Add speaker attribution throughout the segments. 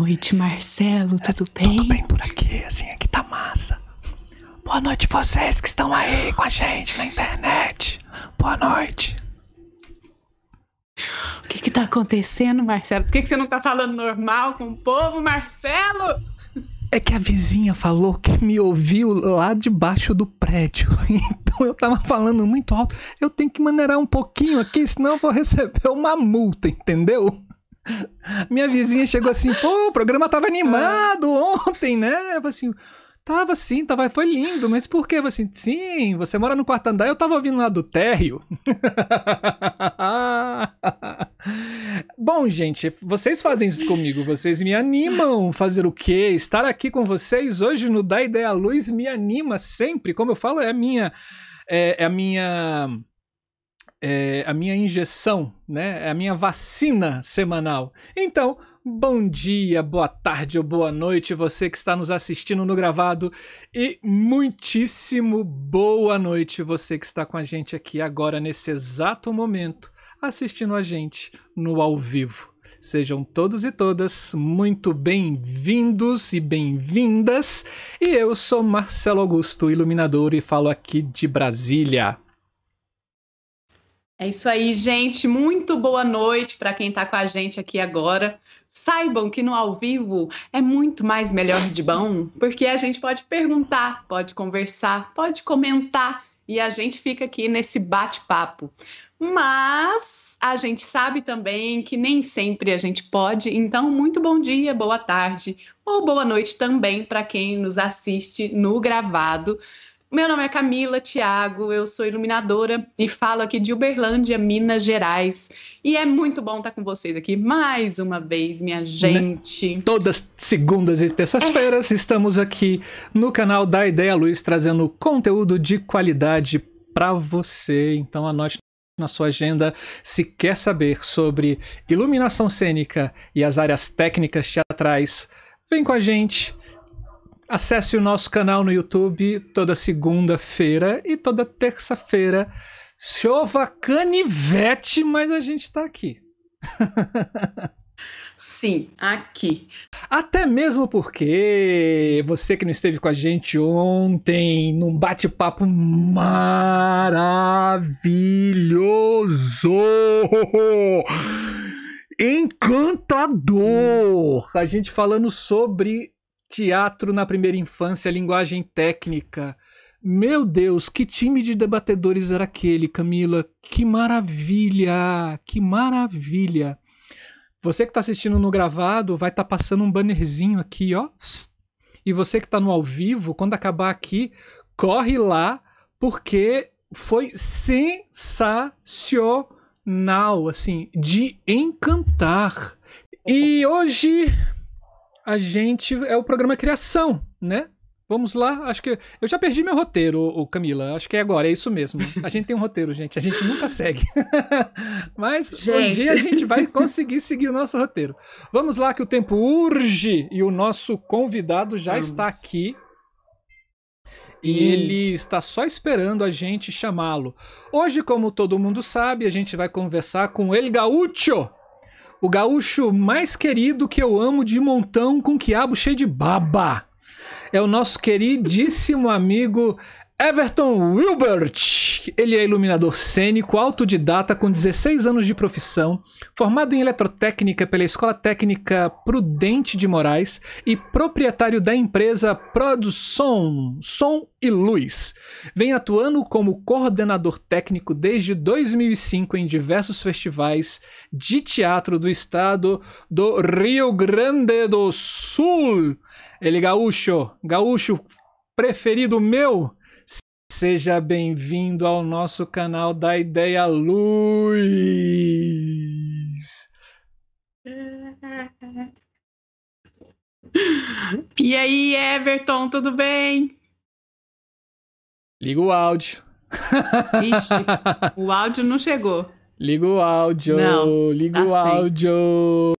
Speaker 1: noite, Marcelo, tudo bem?
Speaker 2: Tudo bem por aqui, assim, aqui tá massa. Boa noite vocês que estão aí com a gente na internet. Boa noite.
Speaker 1: O que que tá acontecendo, Marcelo? Por que, que você não tá falando normal com o povo, Marcelo?
Speaker 2: É que a vizinha falou que me ouviu lá debaixo do prédio. Então eu tava falando muito alto. Eu tenho que maneirar um pouquinho aqui, senão eu vou receber uma multa, entendeu? Minha vizinha chegou assim, pô, o programa tava animado ontem, né? Eu falei assim, tava sim, tava, foi lindo, mas por quê? Eu falei assim, sim, você mora no quarto andar, eu tava ouvindo lá do térreo. Bom, gente, vocês fazem isso comigo, vocês me animam. Fazer o quê? Estar aqui com vocês hoje no Da Ideia Luz me anima sempre. Como eu falo, é a minha. É, é a minha. É a minha injeção, né? A minha vacina semanal. Então, bom dia, boa tarde ou boa noite, você que está nos assistindo no gravado. E muitíssimo boa noite, você que está com a gente aqui agora, nesse exato momento, assistindo a gente no ao vivo. Sejam todos e todas muito bem-vindos e bem-vindas. E eu sou Marcelo Augusto, iluminador, e falo aqui de Brasília.
Speaker 1: É isso aí, gente. Muito boa noite para quem está com a gente aqui agora. Saibam que no ao vivo é muito mais melhor de bom, porque a gente pode perguntar, pode conversar, pode comentar e a gente fica aqui nesse bate-papo. Mas a gente sabe também que nem sempre a gente pode, então muito bom dia, boa tarde ou boa noite também para quem nos assiste no gravado. Meu nome é Camila Thiago, eu sou iluminadora e falo aqui de Uberlândia, Minas Gerais. E é muito bom estar com vocês aqui mais uma vez, minha gente.
Speaker 2: Né? Todas segundas e terças-feiras é. estamos aqui no canal da Ideia Luz trazendo conteúdo de qualidade para você. Então anote na sua agenda se quer saber sobre iluminação cênica e as áreas técnicas teatrais. Vem com a gente Acesse o nosso canal no YouTube toda segunda-feira e toda terça-feira. Chova canivete, mas a gente está aqui.
Speaker 1: Sim, aqui.
Speaker 2: Até mesmo porque você que não esteve com a gente ontem num bate-papo maravilhoso, encantador, a gente falando sobre teatro na primeira infância, linguagem técnica. Meu Deus, que time de debatedores era aquele, Camila? Que maravilha! Que maravilha! Você que está assistindo no gravado, vai estar tá passando um bannerzinho aqui, ó. E você que está no ao vivo, quando acabar aqui, corre lá, porque foi sensacional, assim, de encantar. E hoje a gente. É o programa Criação, né? Vamos lá, acho que. Eu já perdi meu roteiro, o Camila. Acho que é agora, é isso mesmo. A gente tem um roteiro, gente. A gente nunca segue. Mas gente. hoje a gente vai conseguir seguir o nosso roteiro. Vamos lá, que o tempo urge e o nosso convidado já Vamos. está aqui. E hum. ele está só esperando a gente chamá-lo. Hoje, como todo mundo sabe, a gente vai conversar com El Gaúcho o gaúcho mais querido que eu amo de montão com quiabo cheio de baba. É o nosso queridíssimo amigo Everton Wilbert. Ele é iluminador cênico, autodidata com 16 anos de profissão, formado em eletrotécnica pela Escola Técnica Prudente de Moraes e proprietário da empresa Produção Som e Luz. Vem atuando como coordenador técnico desde 2005 em diversos festivais de teatro do estado do Rio Grande do Sul. Ele gaúcho, gaúcho preferido meu Seja bem-vindo ao nosso canal da Ideia Luz.
Speaker 1: E aí, Everton, tudo bem?
Speaker 2: Liga o áudio.
Speaker 1: Ixi, o áudio não chegou.
Speaker 2: Liga o áudio. Não, liga tá o áudio.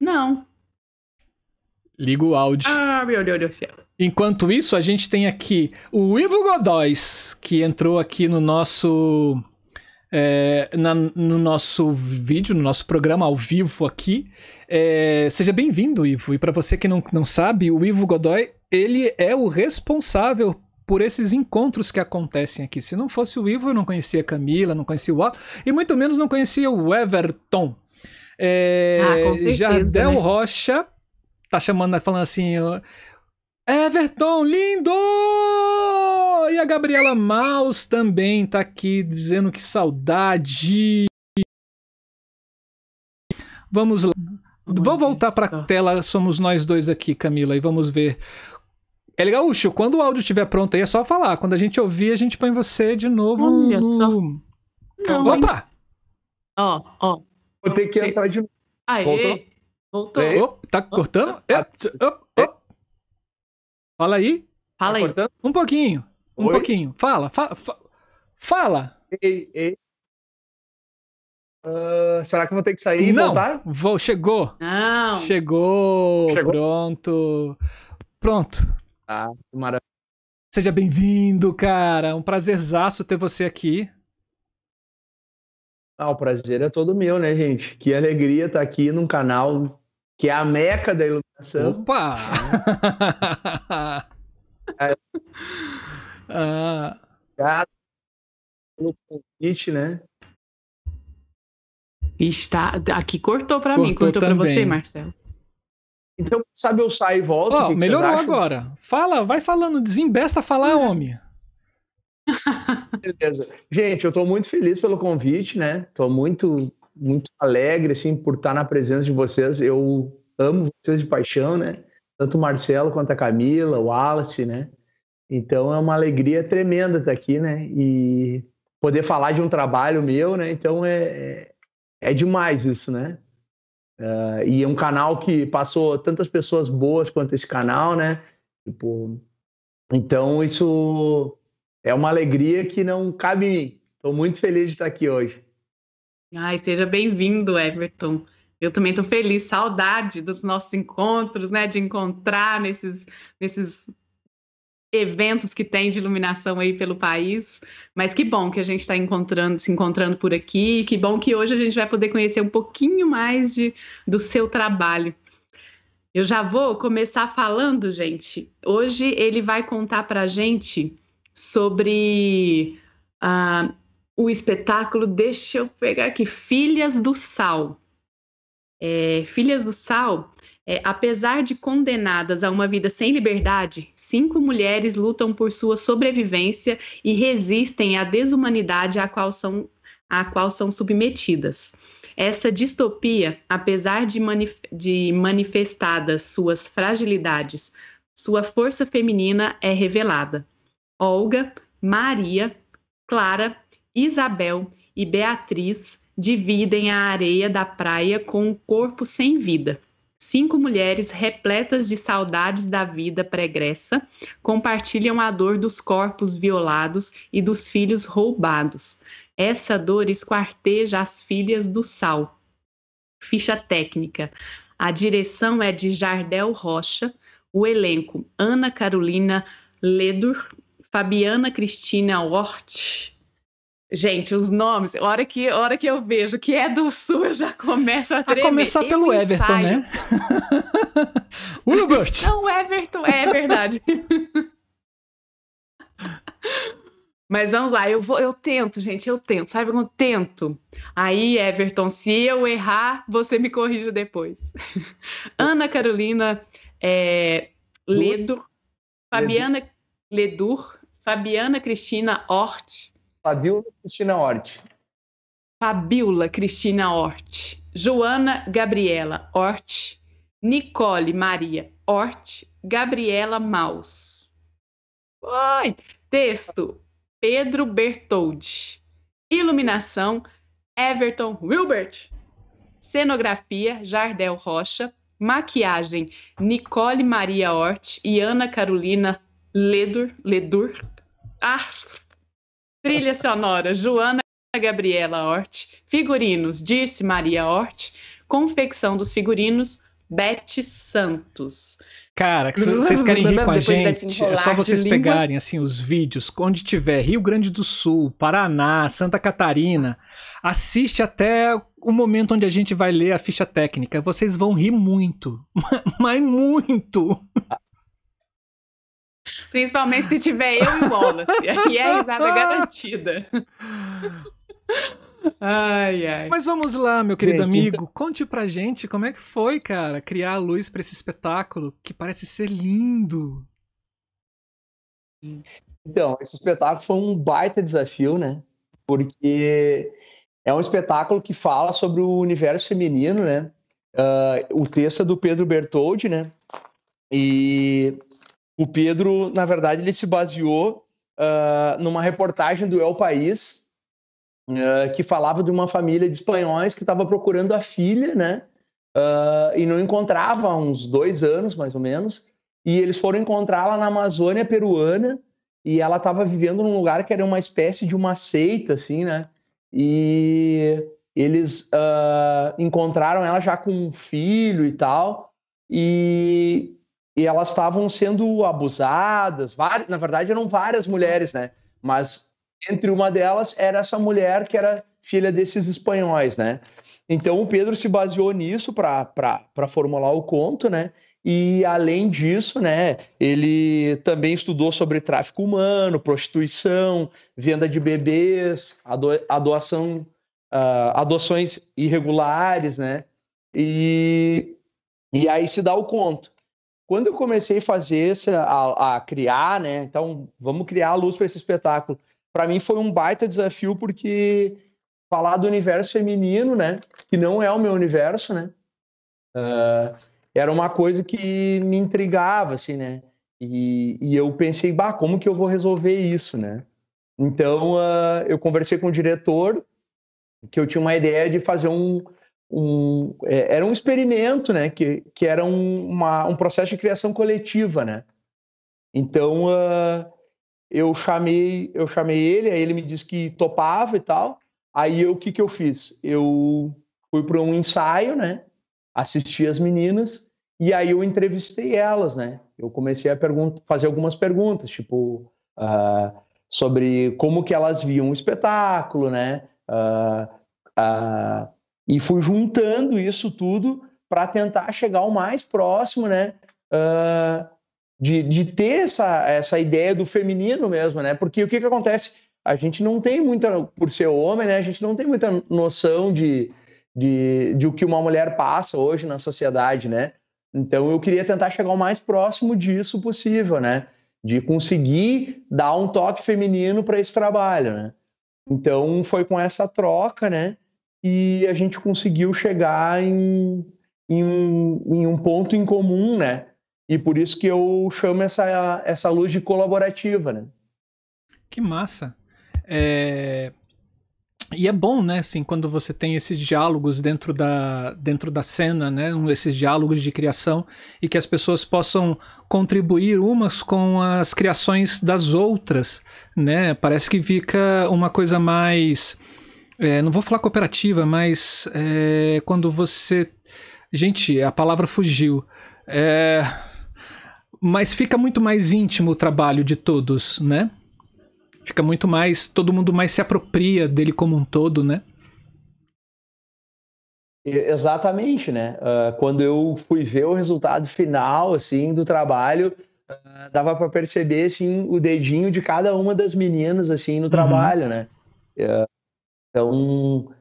Speaker 1: Não.
Speaker 2: Liga o áudio.
Speaker 1: Ah, meu Deus do céu.
Speaker 2: Enquanto isso, a gente tem aqui o Ivo Godóis, que entrou aqui no nosso é, na, no nosso vídeo, no nosso programa ao vivo aqui. É, seja bem-vindo, Ivo. E para você que não, não sabe, o Ivo Godoy ele é o responsável por esses encontros que acontecem aqui. Se não fosse o Ivo, eu não conhecia a Camila, não conhecia o Al, e muito menos não conhecia o Everton. É, ah, com certeza, Jardel né? Rocha tá chamando, falando assim, Everton, lindo! E a Gabriela Maus também tá aqui dizendo que saudade. Vamos lá. Vou voltar para a tela, somos nós dois aqui, Camila, e vamos ver. É legal, Ucho, quando o áudio estiver pronto aí é só falar. Quando a gente ouvir, a gente põe você de novo.
Speaker 1: Olha
Speaker 2: no...
Speaker 1: só.
Speaker 2: Não, Opa!
Speaker 1: Ó, ó.
Speaker 3: Vou ter que entrar de novo.
Speaker 1: Aê! Voltou? Voltou.
Speaker 2: Oh, tá cortando? É. Fala aí.
Speaker 1: Fala aí.
Speaker 2: Tá um pouquinho. Um Oi? pouquinho. Fala. Fa, fa, fala.
Speaker 3: Ei, ei. Uh, será que eu vou ter que sair e
Speaker 2: Não,
Speaker 3: voltar?
Speaker 2: Vou, chegou.
Speaker 1: Não.
Speaker 2: Chegou. chegou. Pronto. Pronto.
Speaker 3: Ah, maravilha.
Speaker 2: Seja bem-vindo, cara. Um prazerzaço ter você aqui.
Speaker 3: Ah, o prazer é todo meu, né, gente? Que alegria estar aqui num canal que é a meca da iluminação.
Speaker 2: Opa! é. ah.
Speaker 3: Obrigado pelo convite, né?
Speaker 1: Está aqui cortou para mim, cortou para você, Marcelo.
Speaker 3: Então, sabe, eu saio e volto.
Speaker 2: Oh, que melhorou agora. Fala, vai falando, desembesta falar, homem.
Speaker 3: Beleza. Gente, eu estou muito feliz pelo convite, né? Estou muito muito alegre assim por estar na presença de vocês. Eu amo vocês de paixão, né? Tanto o Marcelo quanto a Camila, o Wallace, né? Então é uma alegria tremenda estar aqui, né? E poder falar de um trabalho meu, né? Então é, é, é demais isso, né? Uh, e é um canal que passou tantas pessoas boas quanto esse canal, né? Tipo, então isso é uma alegria que não cabe em mim. Estou muito feliz de estar aqui hoje.
Speaker 1: Ai, seja bem-vindo, Everton. Eu também estou feliz, saudade dos nossos encontros, né? De encontrar nesses, nesses eventos que tem de iluminação aí pelo país. Mas que bom que a gente está encontrando, se encontrando por aqui. Que bom que hoje a gente vai poder conhecer um pouquinho mais de, do seu trabalho. Eu já vou começar falando, gente. Hoje ele vai contar para gente sobre uh, o espetáculo, deixa eu pegar aqui, Filhas do Sal. É, Filhas do Sal, é, apesar de condenadas a uma vida sem liberdade, cinco mulheres lutam por sua sobrevivência e resistem à desumanidade à qual são, à qual são submetidas. Essa distopia, apesar de, manif de manifestadas suas fragilidades, sua força feminina é revelada. Olga, Maria, Clara Isabel e Beatriz dividem a areia da praia com um corpo sem vida. Cinco mulheres repletas de saudades da vida pregressa compartilham a dor dos corpos violados e dos filhos roubados. Essa dor esquarteja as filhas do sal. Ficha técnica. A direção é de Jardel Rocha, o elenco Ana Carolina Ledur, Fabiana Cristina Hort, Gente, os nomes, a hora que, hora que eu vejo que é do Sul, eu já começo a tremer.
Speaker 2: A começar pelo Everton, né? Wilbert!
Speaker 1: Não, Everton, é verdade. Mas vamos lá, eu vou, eu tento, gente, eu tento, sabe? Eu tento. Aí, Everton, se eu errar, você me corrija depois. Ana Carolina é, Ledo, Fabiana Ledur, Fabiana Cristina Hort,
Speaker 3: Fabiola Cristina Hort.
Speaker 1: Fabiola Cristina Hort. Joana Gabriela Hort. Nicole Maria Hort. Gabriela Maus. Oi! Texto: Pedro Bertoldi. Iluminação: Everton Wilbert. Cenografia: Jardel Rocha. Maquiagem: Nicole Maria Hort e Ana Carolina Ledur. Ledur. Ah, Trilha sonora, Joana Gabriela Hort. Figurinos, Disse Maria Hort. Confecção dos figurinos, Bete Santos.
Speaker 2: Cara, vocês querem rir com a gente? É só vocês pegarem assim os vídeos onde tiver Rio Grande do Sul, Paraná, Santa Catarina. Assiste até o momento onde a gente vai ler a ficha técnica. Vocês vão rir muito, mas muito.
Speaker 1: Principalmente se tiver eu e o Wallace. Aí é a risada garantida. Ai, ai.
Speaker 2: Mas vamos lá, meu querido gente, amigo. Então... Conte pra gente como é que foi, cara, criar a luz para esse espetáculo que parece ser lindo.
Speaker 3: Então, esse espetáculo foi um baita desafio, né? Porque é um espetáculo que fala sobre o universo feminino, né? Uh, o texto é do Pedro Bertoldi, né? E o Pedro, na verdade, ele se baseou uh, numa reportagem do El País, uh, que falava de uma família de espanhóis que estava procurando a filha, né? Uh, e não encontrava há uns dois anos, mais ou menos. E eles foram encontrá-la na Amazônia peruana e ela estava vivendo num lugar que era uma espécie de uma seita, assim, né? E eles encontraram ela já com um filho e tal. E, e elas estavam sendo abusadas. Várias, na verdade, eram várias mulheres, né? Mas entre uma delas era essa mulher que era filha desses espanhóis, né? Então o Pedro se baseou nisso para formular o conto, né? E além disso, né, ele também estudou sobre tráfico humano, prostituição, venda de bebês, ado adoação, uh, adoções irregulares, né? E, e aí se dá o conto. Quando eu comecei a fazer essa, a, a criar, né? Então vamos criar a luz para esse espetáculo para mim foi um baita desafio porque falar do universo feminino, né, que não é o meu universo, né, uh, era uma coisa que me intrigava, assim, né, e, e, eu pensei, bah, como que eu vou resolver isso, né? Então uh, eu conversei com o diretor que eu tinha uma ideia de fazer um, um é, era um experimento, né, que, que era um, uma, um processo de criação coletiva, né. Então uh, eu chamei, eu chamei ele, aí ele me disse que topava e tal. Aí o que que eu fiz? Eu fui para um ensaio, né? Assisti as meninas e aí eu entrevistei elas, né? Eu comecei a fazer algumas perguntas, tipo uh, sobre como que elas viam o espetáculo, né? Uh, e fui juntando isso tudo para tentar chegar o mais próximo, né? de, de ter essa, essa ideia do feminino mesmo, né? Porque o que, que acontece? A gente não tem muita, por ser homem, né? A gente não tem muita noção de, de, de o que uma mulher passa hoje na sociedade, né? Então eu queria tentar chegar o mais próximo disso possível, né? De conseguir dar um toque feminino para esse trabalho, né? Então foi com essa troca, né? E a gente conseguiu chegar em, em, um, em um ponto em comum, né? E por isso que eu chamo essa, essa luz de colaborativa, né?
Speaker 2: Que massa. É... E é bom, né, assim, quando você tem esses diálogos dentro da, dentro da cena, né, esses diálogos de criação, e que as pessoas possam contribuir umas com as criações das outras, né? Parece que fica uma coisa mais. É, não vou falar cooperativa, mas é, quando você. Gente, a palavra fugiu. É mas fica muito mais íntimo o trabalho de todos, né? Fica muito mais. Todo mundo mais se apropria dele como um todo, né?
Speaker 3: Exatamente, né? Uh, quando eu fui ver o resultado final, assim, do trabalho, uh, dava para perceber, assim, o dedinho de cada uma das meninas, assim, no uhum. trabalho, né? Uh, então,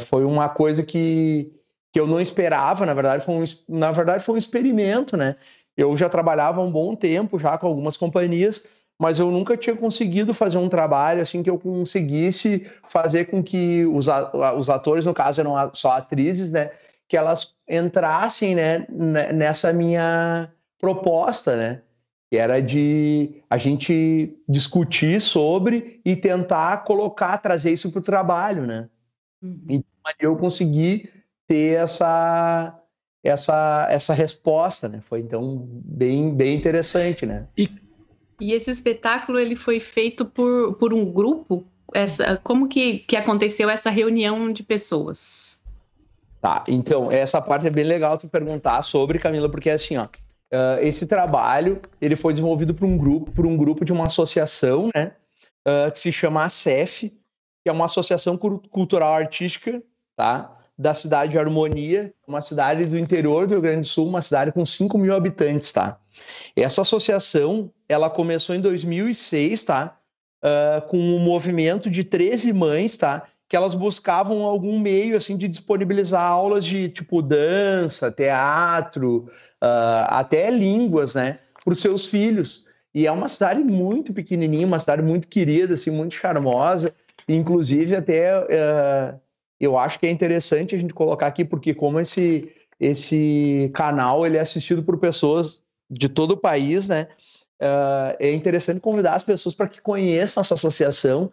Speaker 3: foi uma coisa que, que eu não esperava, na verdade, foi um, na verdade, foi um experimento, né? Eu já trabalhava um bom tempo já com algumas companhias, mas eu nunca tinha conseguido fazer um trabalho assim que eu conseguisse fazer com que os, os atores, no caso eram só atrizes, né, que elas entrassem, né, nessa minha proposta, né, que era de a gente discutir sobre e tentar colocar, trazer isso para o trabalho, né. Uhum. Então eu consegui ter essa essa, essa resposta, né? Foi então bem, bem interessante, né?
Speaker 1: E, e esse espetáculo ele foi feito por, por um grupo? Essa, como que, que aconteceu essa reunião de pessoas?
Speaker 3: Tá, então, essa parte é bem legal tu perguntar sobre, Camila, porque é assim, ó, uh, esse trabalho, ele foi desenvolvido por um grupo, por um grupo de uma associação, né, uh, que se chama ACEF, que é uma associação cultural artística, tá, da cidade de Harmonia, uma cidade do interior do Rio Grande do Sul, uma cidade com 5 mil habitantes, tá. Essa associação, ela começou em 2006, tá, uh, com um movimento de 13 mães, tá, que elas buscavam algum meio assim de disponibilizar aulas de tipo dança, teatro, uh, até línguas, né, para os seus filhos. E é uma cidade muito pequenininha, uma cidade muito querida, assim, muito charmosa. Inclusive até uh, eu acho que é interessante a gente colocar aqui porque como esse esse canal ele é assistido por pessoas de todo o país, né? Uh, é interessante convidar as pessoas para que conheçam essa associação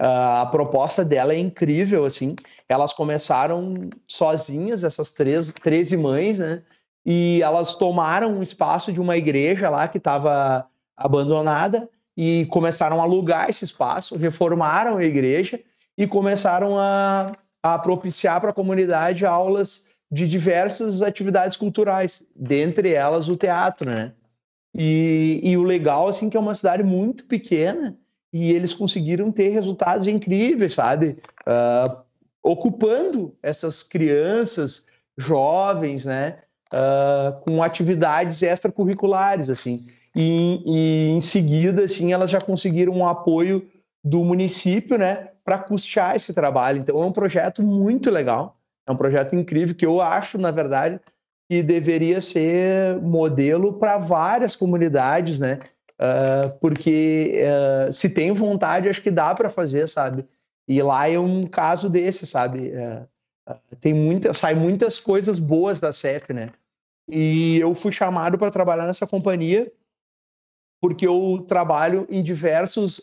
Speaker 3: Uh, a proposta dela é incrível, assim. Elas começaram sozinhas, essas três, 13 mães, né? E elas tomaram um espaço de uma igreja lá que estava abandonada e começaram a alugar esse espaço, reformaram a igreja e começaram a, a propiciar para a comunidade aulas de diversas atividades culturais, dentre elas o teatro, né? E, e o legal, assim, que é uma cidade muito pequena, e eles conseguiram ter resultados incríveis, sabe? Uh, ocupando essas crianças, jovens, né? Uh, com atividades extracurriculares, assim. E, e, em seguida, assim, elas já conseguiram um apoio do município, né? Para custear esse trabalho. Então, é um projeto muito legal. É um projeto incrível que eu acho, na verdade, que deveria ser modelo para várias comunidades, né? Uh, porque uh, se tem vontade, acho que dá para fazer, sabe? E lá é um caso desse, sabe? Uh, tem muita, sai muitas coisas boas da CEF, né? E eu fui chamado para trabalhar nessa companhia porque eu trabalho em diversos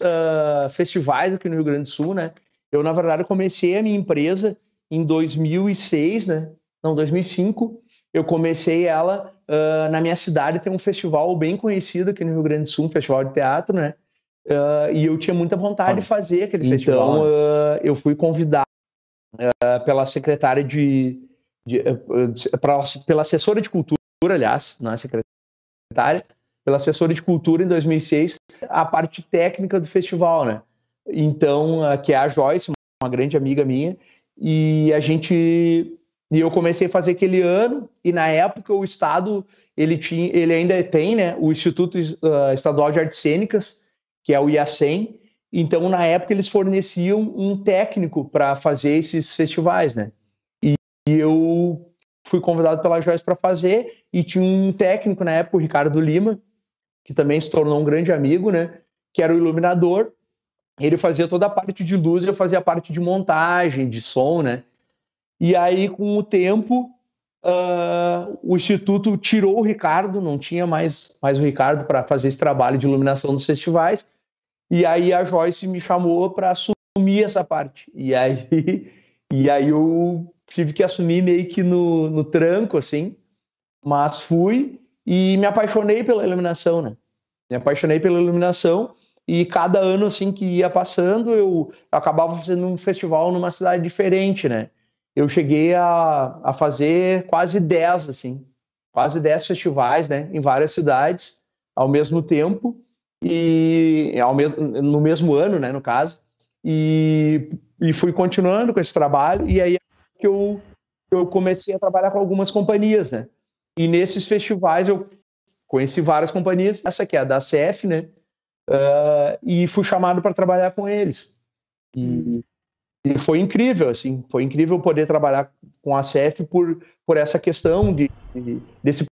Speaker 3: festivais aqui no Rio Grande do Sul, né? Eu, na verdade, comecei a minha empresa em 2006, né? Não, 2005. Eu comecei ela uh, na minha cidade tem um festival bem conhecido aqui no Rio Grande do Sul, um festival de teatro, né? Uh, e eu tinha muita vontade de fazer aquele então, festival. Então, uh, eu fui convidado pela secretária de, de pra, pela assessora de cultura, aliás, não é secretária, pela assessora de cultura em 2006, a parte técnica do festival, né? Então, que é a Joyce, uma grande amiga minha, e a gente e eu comecei a fazer aquele ano, e na época o Estado, ele, tinha, ele ainda tem né, o Instituto uh, Estadual de Artes Cênicas, que é o IACEM, então na época eles forneciam um técnico para fazer esses festivais, né? E, eu fui convidado pela Joyce para fazer, e tinha um técnico na época, o Ricardo Lima, que também se tornou um grande amigo, né? Que era o iluminador. Ele fazia toda a parte de luz, eu fazia a parte de montagem, de som, né? E aí, com o tempo, uh, o Instituto tirou o Ricardo, não tinha mais, mais o Ricardo para fazer esse trabalho de iluminação dos festivais. E aí a Joyce me chamou para assumir essa parte. E aí, e aí eu tive que assumir meio que no, no tranco, assim. Mas fui e me apaixonei pela iluminação, né? Me apaixonei pela iluminação e cada ano assim que ia passando eu, acabava fazendo um festival numa cidade diferente, né? eu cheguei a, a fazer quase 10, assim, quase 10 festivais, né, em várias cidades ao mesmo tempo e ao mesmo, no mesmo ano, né, no caso, e, e fui continuando com esse trabalho e aí que eu, eu comecei a trabalhar com algumas companhias, né, e nesses festivais eu conheci várias companhias, essa aqui é a da CF, né, uh, e fui chamado para trabalhar com eles. E, e foi incrível, assim, foi incrível poder trabalhar com a CEF por, por essa questão de, de, desse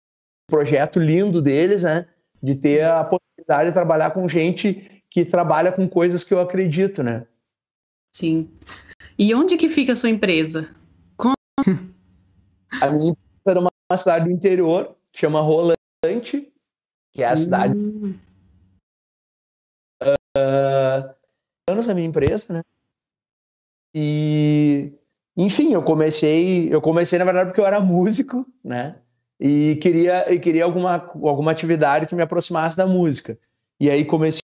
Speaker 3: projeto lindo deles, né? De ter a possibilidade de trabalhar com gente que trabalha com coisas que eu acredito, né?
Speaker 1: Sim. E onde que fica a sua empresa?
Speaker 3: A minha empresa é uma, uma cidade do interior, que chama Rolante, que é a cidade. Hum. Uh, anos a minha empresa, né? E, enfim, eu comecei, eu comecei na verdade porque eu era músico, né? E queria, e queria alguma, alguma atividade que me aproximasse da música. E aí comecei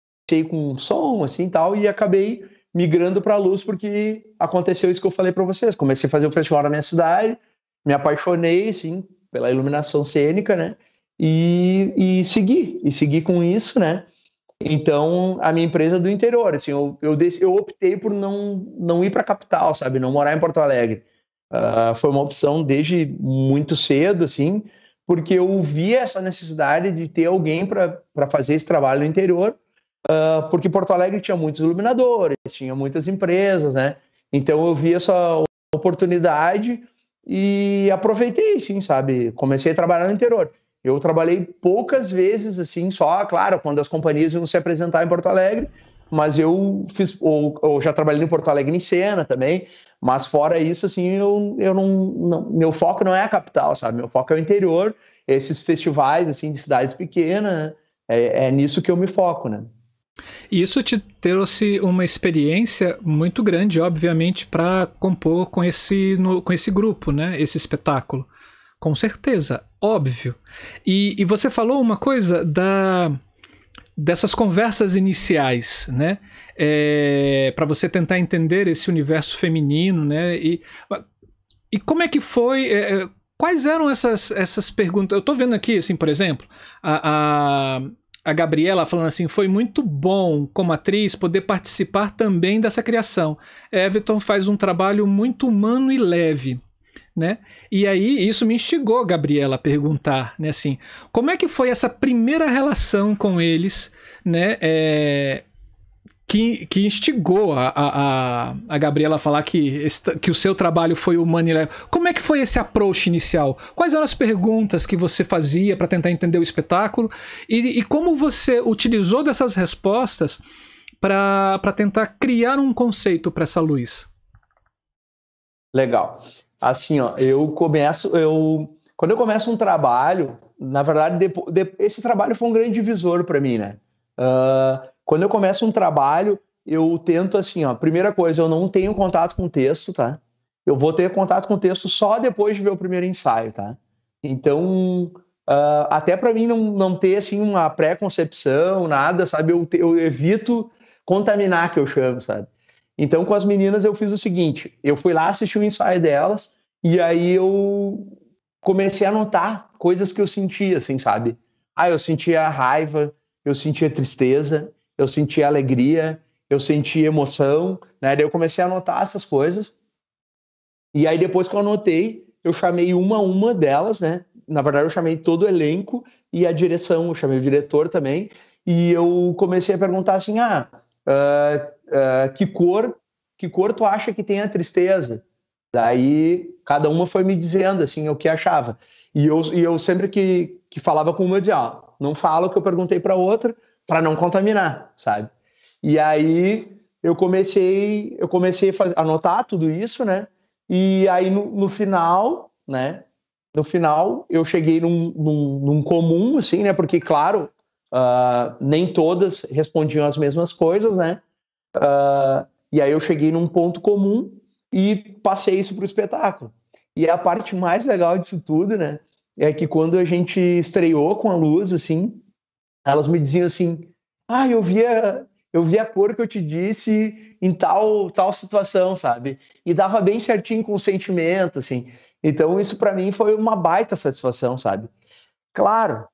Speaker 3: com som, assim, tal, e acabei migrando para a luz porque aconteceu isso que eu falei para vocês. Comecei a fazer o festival na minha cidade me apaixonei, sim, pela iluminação cênica, né? E, e segui, e segui com isso, né? Então, a minha empresa é do interior, assim, eu, eu, eu optei por não, não ir para a capital, sabe? Não morar em Porto Alegre. Uh, foi uma opção desde muito cedo, assim, porque eu vi essa necessidade de ter alguém para fazer esse trabalho no interior, uh, porque Porto Alegre tinha muitos iluminadores, tinha muitas empresas, né? Então eu vi essa oportunidade e aproveitei, sim, sabe? Comecei a trabalhar no interior. Eu trabalhei poucas vezes, assim, só, claro, quando as companhias iam se apresentar em Porto Alegre, mas eu fiz, ou, ou já trabalhei em Porto Alegre em cena também, mas fora isso, assim, eu, eu não, não, meu foco não é a capital, sabe? Meu foco é o interior, esses festivais, assim, de cidades pequenas, né? é, é nisso que eu me foco, né?
Speaker 2: Isso te trouxe uma experiência muito grande, obviamente, para compor com esse, no, com esse grupo, né? Esse espetáculo. Com certeza, óbvio. E, e você falou uma coisa da dessas conversas iniciais, né? É, para você tentar entender esse universo feminino, né? E, e como é que foi? É, é quais eram essas, essas perguntas? Eu estou vendo aqui, assim, por exemplo, a, a, a Gabriela falando assim: foi muito bom como atriz poder participar também dessa criação. Everton faz um trabalho muito humano e leve né? E aí isso me instigou, Gabriela, a perguntar, né, assim, como é que foi essa primeira relação com eles, né? É, que, que instigou a, a, a Gabriela a falar que, que o seu trabalho foi humano e leve. Como é que foi esse approach inicial? Quais eram as perguntas que você fazia para tentar entender o espetáculo? E, e como você utilizou dessas respostas para tentar criar um conceito para essa luz?
Speaker 3: Legal assim, ó, eu começo, eu quando eu começo um trabalho, na verdade, esse trabalho foi um grande divisor para mim, né? Uh, quando eu começo um trabalho, eu tento assim, ó, primeira coisa, eu não tenho contato com o texto, tá? Eu vou ter contato com o texto só depois de ver o primeiro ensaio, tá? Então, uh, até para mim não, não ter assim uma pré-concepção, nada, sabe? Eu, eu evito contaminar, que eu chamo, sabe? Então, com as meninas, eu fiz o seguinte: eu fui lá assistir o ensaio delas, e aí eu comecei a notar coisas que eu sentia, assim, sabe? Ah, eu sentia raiva, eu sentia tristeza, eu sentia alegria, eu sentia emoção, né? Daí eu comecei a notar essas coisas. E aí, depois que eu anotei, eu chamei uma a uma delas, né? Na verdade, eu chamei todo o elenco e a direção, eu chamei o diretor também, e eu comecei a perguntar assim: ah, uh, uh, que cor que cor tu acha que tem a tristeza? Daí cada uma foi me dizendo assim o que achava. E eu, e eu sempre que, que falava com uma eu dizia, ó, não fala o que eu perguntei para outra para não contaminar, sabe? E aí eu comecei eu comecei a fazer, anotar tudo isso, né? E aí no, no final, né? No final eu cheguei num, num, num comum, assim, né? Porque claro, uh, nem todas respondiam as mesmas coisas, né? Uh, e aí eu cheguei num ponto comum e passei isso para o espetáculo. E a parte mais legal disso tudo, né? É que quando a gente estreou com a luz, assim, elas me diziam assim: ah, eu via, eu vi a cor que eu te disse em tal, tal situação, sabe? E dava bem certinho com o sentimento, assim. Então, isso para mim foi uma baita satisfação, sabe? Claro,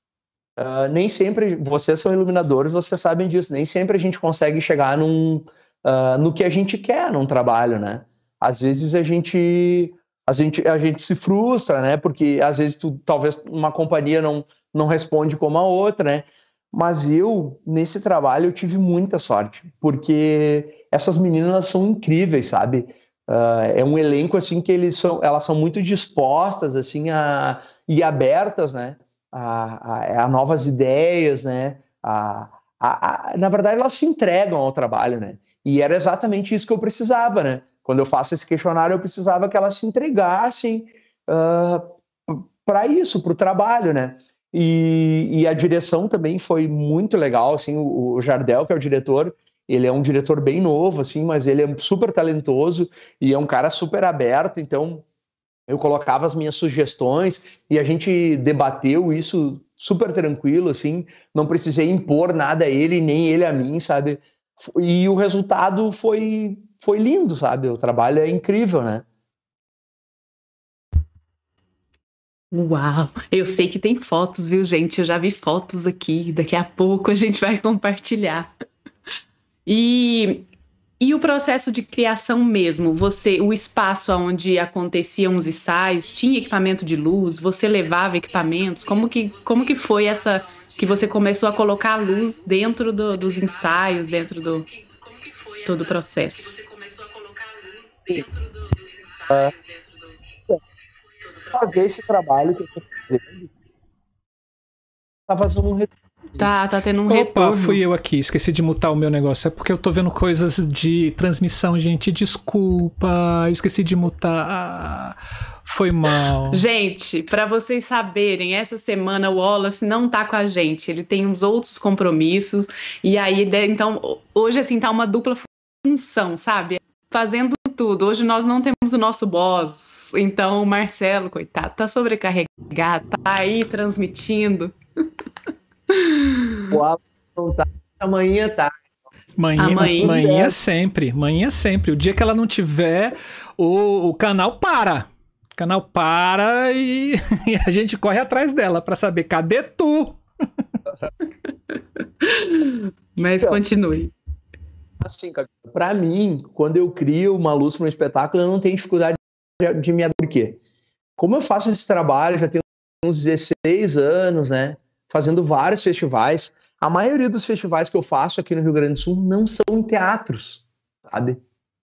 Speaker 3: uh, nem sempre, vocês são iluminadores, vocês sabem disso, nem sempre a gente consegue chegar num, uh, no que a gente quer num trabalho, né? Às vezes a gente, a gente, a gente se frustra, né? Porque às vezes tu, talvez uma companhia não, não responde como a outra, né? Mas eu, nesse trabalho, eu tive muita sorte, porque essas meninas são incríveis, sabe? Uh, é um elenco, assim, que eles são, elas são muito dispostas, assim, a, e abertas, né? A, a, a novas ideias, né? A, a, na verdade, elas se entregam ao trabalho, né? E era exatamente isso que eu precisava, né? Quando eu faço esse questionário, eu precisava que elas se entregassem uh, para isso, para o trabalho, né? E, e, a direção também foi muito legal, assim, o, o Jardel, que é o diretor, ele é um diretor bem novo, assim, mas ele é super talentoso e é um cara super aberto, então eu colocava as minhas sugestões e a gente debateu isso super tranquilo, assim, não precisei impor nada a ele, nem ele a mim, sabe? E o resultado foi, foi lindo, sabe? O trabalho é incrível, né?
Speaker 1: Uau! Eu sei que tem fotos, viu, gente? Eu já vi fotos aqui. Daqui a pouco a gente vai compartilhar. E, e o processo de criação mesmo? Você, o espaço onde aconteciam os ensaios, tinha equipamento de luz? Você levava equipamentos? Como que, como que foi essa que você começou a colocar a luz dentro do, dos ensaios, dentro do todo o processo? Você começou a colocar a luz dentro do, dos ensaios, dentro
Speaker 3: fazer esse trabalho que eu estou fazendo, tá fazendo um retorno.
Speaker 1: Tá, tá tendo um
Speaker 2: Opa,
Speaker 1: retorno.
Speaker 2: fui eu aqui, esqueci de mutar o meu negócio. É porque eu tô vendo coisas de transmissão, gente. Desculpa, eu esqueci de mutar. Ah, foi mal.
Speaker 1: Gente, para vocês saberem, essa semana o Wallace não tá com a gente. Ele tem uns outros compromissos. E aí, então, hoje, assim, tá uma dupla função, sabe? Fazendo tudo. Hoje nós não temos o nosso boss então, o Marcelo, coitado, tá sobrecarregado, tá aí transmitindo.
Speaker 3: O Alan não tá, amanhã tá.
Speaker 2: Manhã,
Speaker 1: Amanhã.
Speaker 2: manhã sempre, manhã sempre. O dia que ela não tiver, o, o canal para. O canal para e, e a gente corre atrás dela pra saber cadê tu?
Speaker 1: Mas
Speaker 3: Então.
Speaker 1: continue.
Speaker 3: Assim, cara, pra mim, quando eu crio uma luz para um espetáculo, eu não tenho dificuldade de- me Por quê? Como eu faço esse trabalho, já tenho uns 16 anos, né? Fazendo vários festivais. A maioria dos festivais que eu faço aqui no Rio Grande do Sul não são em teatros, sabe?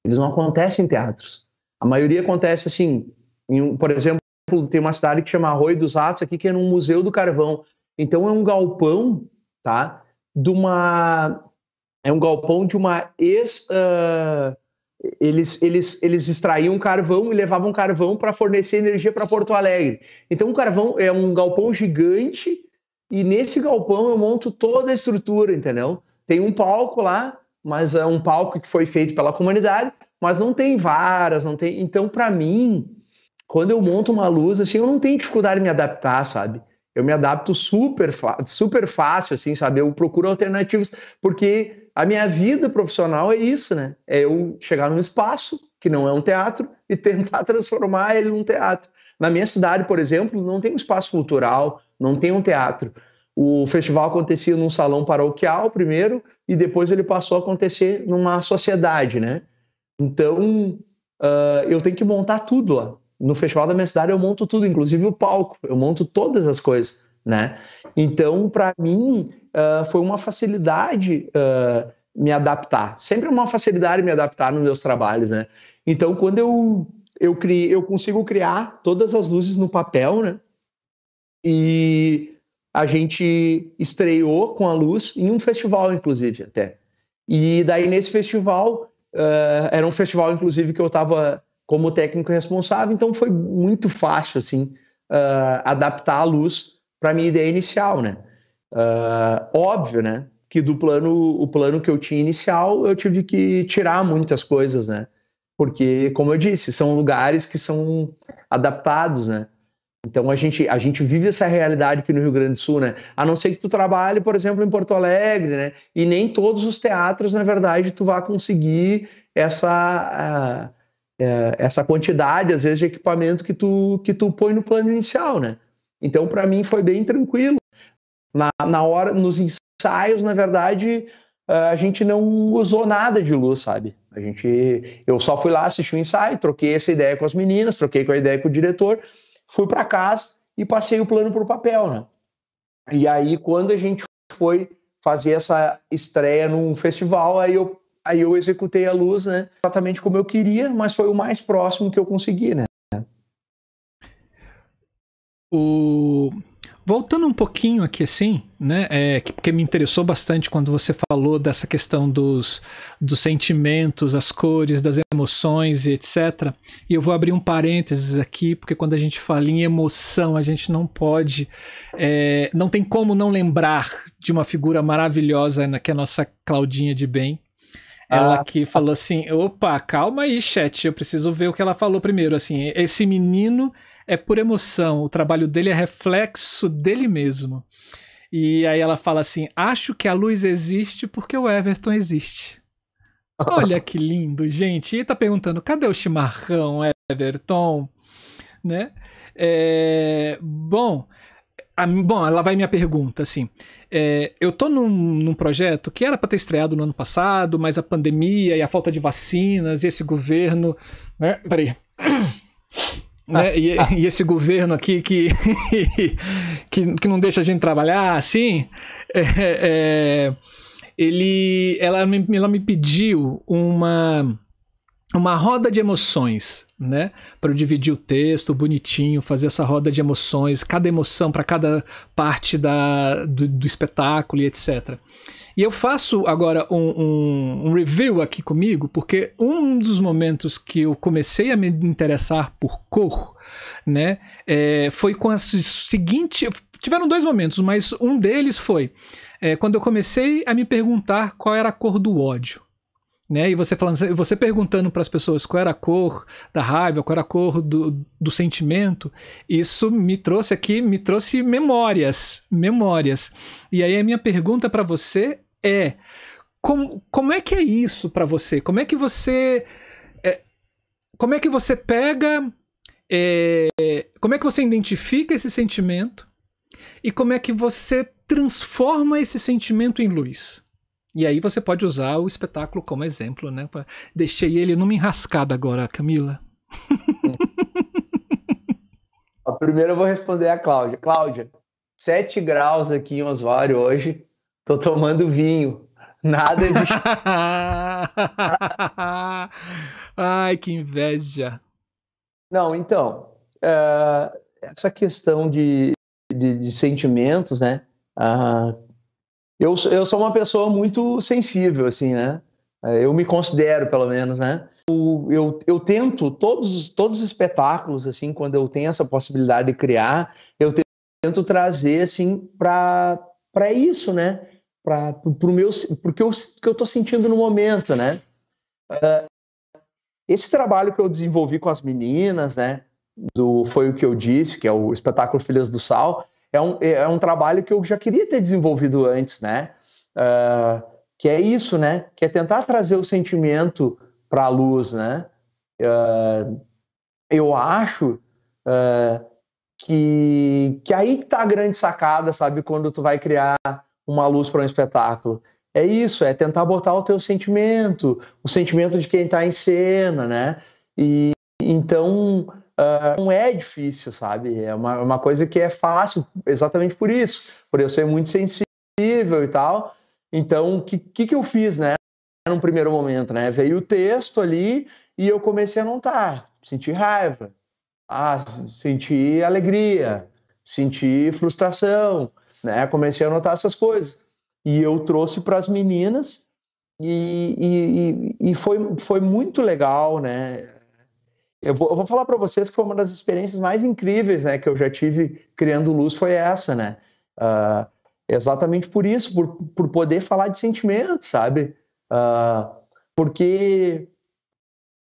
Speaker 3: Eles não acontecem em teatros. A maioria acontece assim, um- por exemplo, tem uma cidade que chama Arroio dos Ratos aqui, que é num Museu do Carvão. Então é um galpão, tá? De uma é um galpão de uma ex ah, eles, eles, eles extraíam carvão e levavam carvão para fornecer energia para Porto Alegre. Então, o carvão é um galpão gigante e nesse galpão eu monto toda a estrutura, entendeu? Tem um palco lá, mas é um palco que foi feito pela comunidade, mas não tem varas, não tem. Então, para mim, quando eu monto uma luz, assim, eu não tenho dificuldade em me adaptar, sabe? Eu me adapto super, super fácil, assim, sabe? Eu procuro alternativas, porque a minha vida profissional é isso, né? É eu chegar num espaço que não é um teatro e tentar transformar ele num teatro. Na minha cidade, por exemplo, não tem um espaço cultural, não tem um teatro. O festival acontecia num salão paroquial primeiro e depois ele passou a acontecer numa sociedade, né? Então, uh, eu tenho que montar tudo lá. No festival da minha cidade eu monto tudo, inclusive o palco, eu monto todas as coisas, né? Então, para mim, uh, foi uma facilidade uh, me adaptar. Sempre uma facilidade me adaptar nos meus trabalhos, né? Então, quando eu eu, crio, eu consigo criar todas as luzes no papel, né? E a gente estreou com a luz em um festival, inclusive, até. E daí, nesse festival, uh, era um festival, inclusive, que eu estava como técnico responsável, então foi muito fácil, assim, adaptar a luz para minha ideia inicial, né? Uh, óbvio, né? Que do plano, o plano que eu tinha inicial, eu tive que tirar muitas coisas, né? Porque, como eu disse, são lugares que são adaptados, né? Então a gente, a gente vive essa realidade aqui no Rio Grande do Sul, né? A não ser que tu trabalhe, por exemplo, em Porto Alegre, né? E nem todos os teatros, na verdade, tu vai conseguir essa, uh, uh, essa quantidade, às vezes, de equipamento que tu, que tu põe no plano inicial, né? Então, para mim, foi bem tranquilo. Na, na hora, nos ensaios, na verdade, a gente não usou nada de luz, sabe? A gente, eu só fui lá assistir o ensaio, troquei essa ideia com as meninas, troquei com a ideia com o diretor, fui para casa e passei o plano para o papel, né? E aí, quando a gente foi fazer essa estreia num festival, aí eu, aí eu executei a luz, né? Exatamente como eu queria, mas foi o mais próximo que eu consegui, né?
Speaker 2: O... Voltando um pouquinho aqui assim, né, é, porque me interessou bastante quando você falou dessa questão dos, dos sentimentos, as cores, das emoções e etc. E eu vou abrir um parênteses aqui, porque quando a gente fala em emoção, a gente não pode, é, não tem como não lembrar de uma figura maravilhosa né, que é a nossa Claudinha de Bem. Ela ah. que falou assim: opa, calma aí, chat, eu preciso ver o que ela falou primeiro. Assim, esse menino é por emoção, o trabalho dele é reflexo dele mesmo. E aí ela fala assim: acho que a luz existe porque o Everton existe. Olha que lindo, gente. E tá perguntando: cadê o chimarrão, Everton? né? É, bom, a, bom, lá vai minha pergunta, assim. É, eu tô num, num, projeto que era para ter estreado no ano passado, mas a pandemia e a falta de vacinas e esse governo, né? Peraí. Né? E, e, esse governo aqui que, que, que, não deixa a gente trabalhar assim, é, é, ele, ela, me, ela me pediu uma uma roda de emoções, né? Para eu dividir o texto bonitinho, fazer essa roda de emoções, cada emoção para cada parte da, do, do, espetáculo e etc. E eu faço agora um, um, um, review aqui comigo, porque um dos momentos que eu comecei a me interessar por cor, né, é, foi com esse seguinte. Tiveram dois momentos, mas um deles foi é, quando eu comecei a me perguntar qual era a cor do ódio. Né? E você falando, você perguntando para as pessoas qual era a cor da raiva, qual era a cor do, do sentimento, isso me trouxe aqui, me trouxe memórias, memórias. E aí a minha pergunta para você é como, como é que é isso para você? Como é que você é, como é que você pega é, como é que você identifica esse sentimento e como é que você transforma esse sentimento em luz? E aí você pode usar o espetáculo como exemplo, né? Deixei ele numa enrascada agora, Camila.
Speaker 3: a primeira eu vou responder a Cláudia. Cláudia, 7 graus aqui em Osório hoje. Tô tomando vinho. Nada de.
Speaker 2: Ai, que inveja.
Speaker 3: Não, então, uh, essa questão de, de, de sentimentos, né? Uh, eu, eu sou uma pessoa muito sensível, assim, né? É, eu me considero, pelo menos, né? Eu, eu, eu, tento, todos, todos os espetáculos, assim, quando eu tenho essa possibilidade de criar, eu tento trazer, assim, para isso, né? Para o meu, porque eu, que eu estou sentindo no momento, né? Uh, esse trabalho que eu desenvolvi com as meninas, né? Do Foi o que eu disse, que é o espetáculo Filhas do Sal, é um, é um trabalho que eu já queria ter desenvolvido antes, né? Uh, que é isso, né? Que é tentar trazer o sentimento para a luz, né? Uh, eu acho uh, que, que aí está a grande sacada, sabe? Quando tu vai criar uma luz para um espetáculo. É isso, é tentar botar o teu sentimento, o sentimento de quem está em cena, né? E então uh, não é difícil, sabe? É uma, uma coisa que é fácil, exatamente por isso, por eu ser muito sensível e tal. Então, o que, que, que eu fiz, né? Num primeiro momento, né? Veio o texto ali e eu comecei a notar, senti raiva, ah, senti alegria, senti frustração, né? Comecei a notar essas coisas. E eu trouxe para as meninas e, e, e, foi, foi muito legal, né? Eu vou, eu vou falar para vocês que foi uma das experiências mais incríveis né, que eu já tive criando luz, foi essa, né? Uh, exatamente por isso, por, por poder falar de sentimentos, sabe? Uh, porque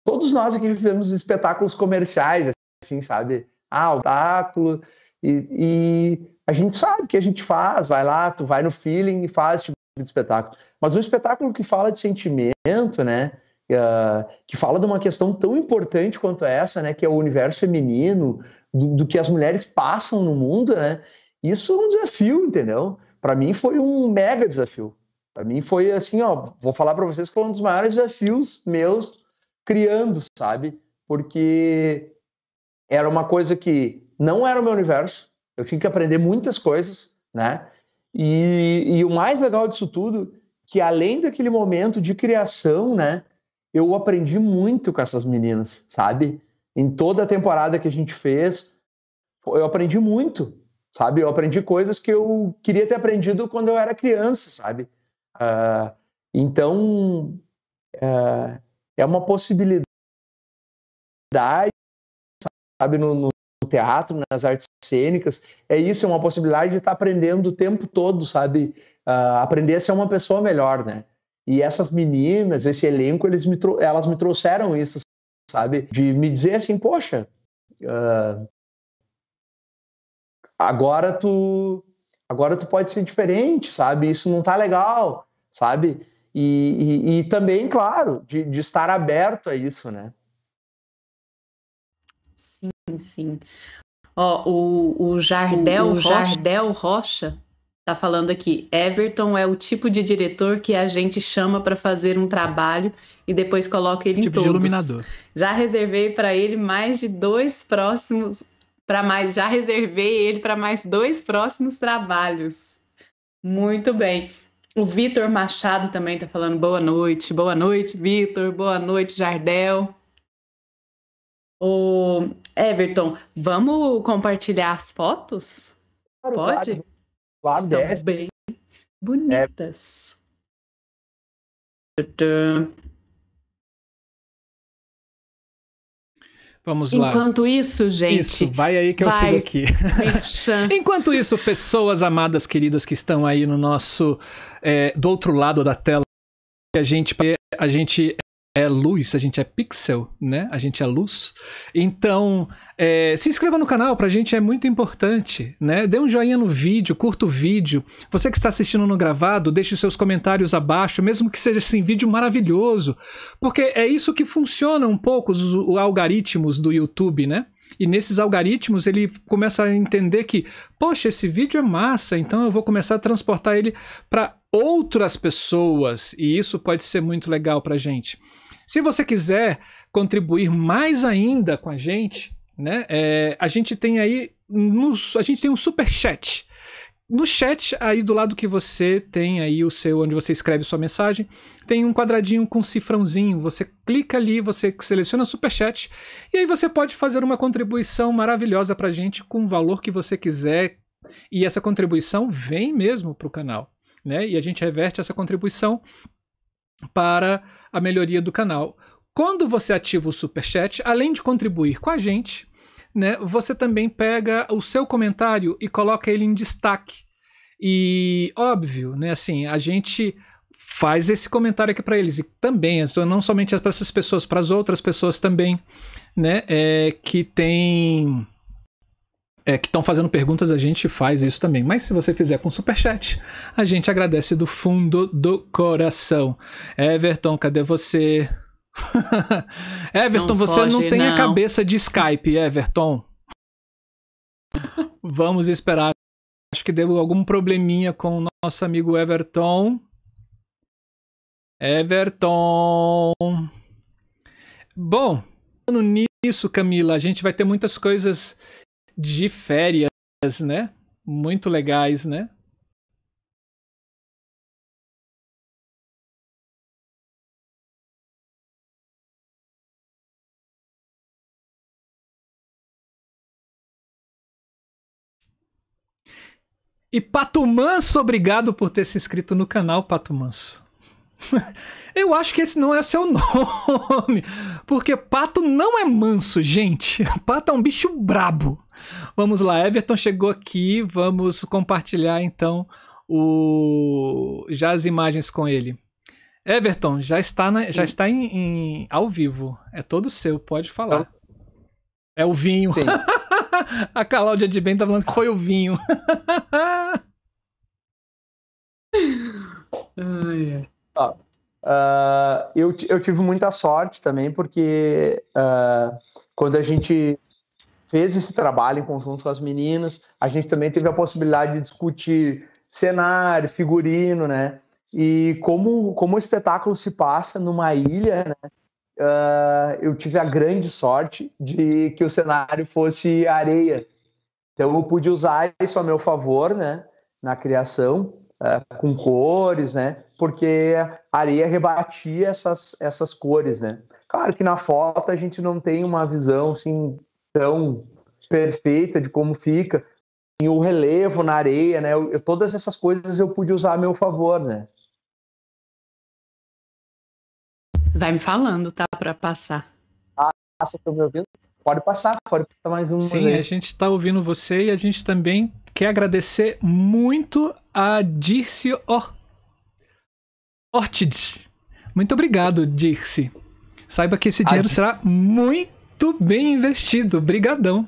Speaker 3: todos nós aqui vivemos espetáculos comerciais, assim, sabe? Ah, o espetáculo, e, e, a gente sabe que a gente faz, vai lá, tu vai no feeling e faz tipo de espetáculo. Mas um espetáculo que fala de sentimento, né? Uh, que fala de uma questão tão importante quanto essa, né, que é o universo feminino, do, do que as mulheres passam no mundo, né? Isso é um desafio, entendeu? Para mim foi um mega desafio. Para mim foi assim, ó, vou falar para vocês que foi um dos maiores desafios meus criando, sabe? Porque era uma coisa que não era o meu universo, eu tinha que aprender muitas coisas, né? E, e o mais legal disso tudo, que além daquele momento de criação, né, eu aprendi muito com essas meninas, sabe? Em toda a temporada que a gente fez, eu aprendi muito, sabe? Eu aprendi coisas que eu queria ter aprendido quando eu era criança, sabe? Uh, então, uh, é uma possibilidade, sabe, no, no, teatro, nas artes cênicas, é isso, é uma possibilidade de estar aprendendo o tempo todo, sabe? Uh, aprender a ser uma pessoa melhor, né? E essas meninas, esse elenco, eles me elas me trouxeram isso, sabe? De me dizer assim, poxa, uh, agora tu agora tu pode ser diferente, sabe? Isso não tá legal, sabe? E, e, e também, claro, de, de estar aberto a isso, né?
Speaker 1: Sim, sim. Ó, o, o Jardel, o, o Jardel Rocha tá falando aqui. Everton é o tipo de diretor que a gente chama para fazer um trabalho e depois coloca ele tipo em todos. De iluminador. Já reservei para ele mais de dois próximos para mais, já reservei ele para mais dois próximos trabalhos. Muito bem. O Vitor Machado também está falando boa noite. Boa noite, Vitor. Boa noite, Jardel. O Everton, vamos compartilhar as fotos? Claro, Pode? Claro,
Speaker 3: claro
Speaker 1: Estão deve. bem bonitas. É.
Speaker 2: Vamos lá.
Speaker 1: Enquanto isso, gente.
Speaker 2: Isso, vai aí que eu sigo aqui. Enquanto isso, pessoas amadas, queridas que estão aí no nosso. É, do outro lado da tela, a gente, a gente é luz, a gente é pixel, né? A gente é luz. Então, é, se inscreva no canal, pra gente é muito importante, né? Dê um joinha no vídeo, curta o vídeo. Você que está assistindo no gravado, deixe os seus comentários abaixo, mesmo que seja assim, vídeo maravilhoso. Porque é isso que funciona um pouco os, os algoritmos do YouTube, né? E nesses algoritmos ele começa a entender que, poxa, esse vídeo é massa, então eu vou começar a transportar ele para outras pessoas. E isso pode ser muito legal para gente. Se você quiser contribuir mais ainda com a gente, né? É, a gente tem aí no, a gente tem um super chat. No chat aí do lado que você tem aí o seu onde você escreve sua mensagem, tem um quadradinho com cifrãozinho. Você clica ali, você seleciona super chat e aí você pode fazer uma contribuição maravilhosa para a gente com o valor que você quiser e essa contribuição vem mesmo para o canal, né? E a gente reverte essa contribuição para a melhoria do canal. Quando você ativa o Super Chat, além de contribuir com a gente, né, você também pega o seu comentário e coloca ele em destaque. E óbvio, né, assim, a gente faz esse comentário aqui para eles e também, não somente para essas pessoas, para as outras pessoas também, né, é, que tem é, que estão fazendo perguntas, a gente faz isso também. Mas se você fizer com superchat, a gente agradece do fundo do coração. Everton, cadê você? Everton, não você foge, não tem não. a cabeça de Skype, Everton. Vamos esperar. Acho que deu algum probleminha com o nosso amigo Everton. Everton. Bom, nisso, Camila, a gente vai ter muitas coisas de férias, né? Muito legais, né? E Pato Manso, obrigado por ter se inscrito no canal, Pato Manso. Eu acho que esse não é seu nome, porque pato não é manso, gente. Pato é um bicho brabo. Vamos lá, Everton chegou aqui, vamos compartilhar então o já as imagens com ele. Everton, já está, na, já está em, em, ao vivo. É todo seu, pode falar. É o vinho. A Cláudia de Bem tá falando que foi o vinho.
Speaker 3: ai. Ah, Uh, eu, eu tive muita sorte também, porque uh, quando a gente fez esse trabalho em conjunto com as meninas, a gente também teve a possibilidade de discutir cenário, figurino, né? E como, como o espetáculo se passa numa ilha, né? Uh, eu tive a grande sorte de que o cenário fosse areia. Então eu pude usar isso a meu favor, né? Na criação uh, com cores, né? Porque a areia rebatia essas, essas cores, né? Claro que na foto a gente não tem uma visão assim tão perfeita de como fica. E o relevo na areia, né? Eu, todas essas coisas eu pude usar a meu favor, né?
Speaker 1: Vai me falando, tá? Para passar.
Speaker 3: Ah, você tá me ouvindo? Pode passar, pode passar mais um.
Speaker 2: Sim, vez. a gente está ouvindo você e a gente também quer agradecer muito a Dirce Or... Ortiz. Muito obrigado, Dirce. Saiba que esse dinheiro a... será muito bem investido. Brigadão.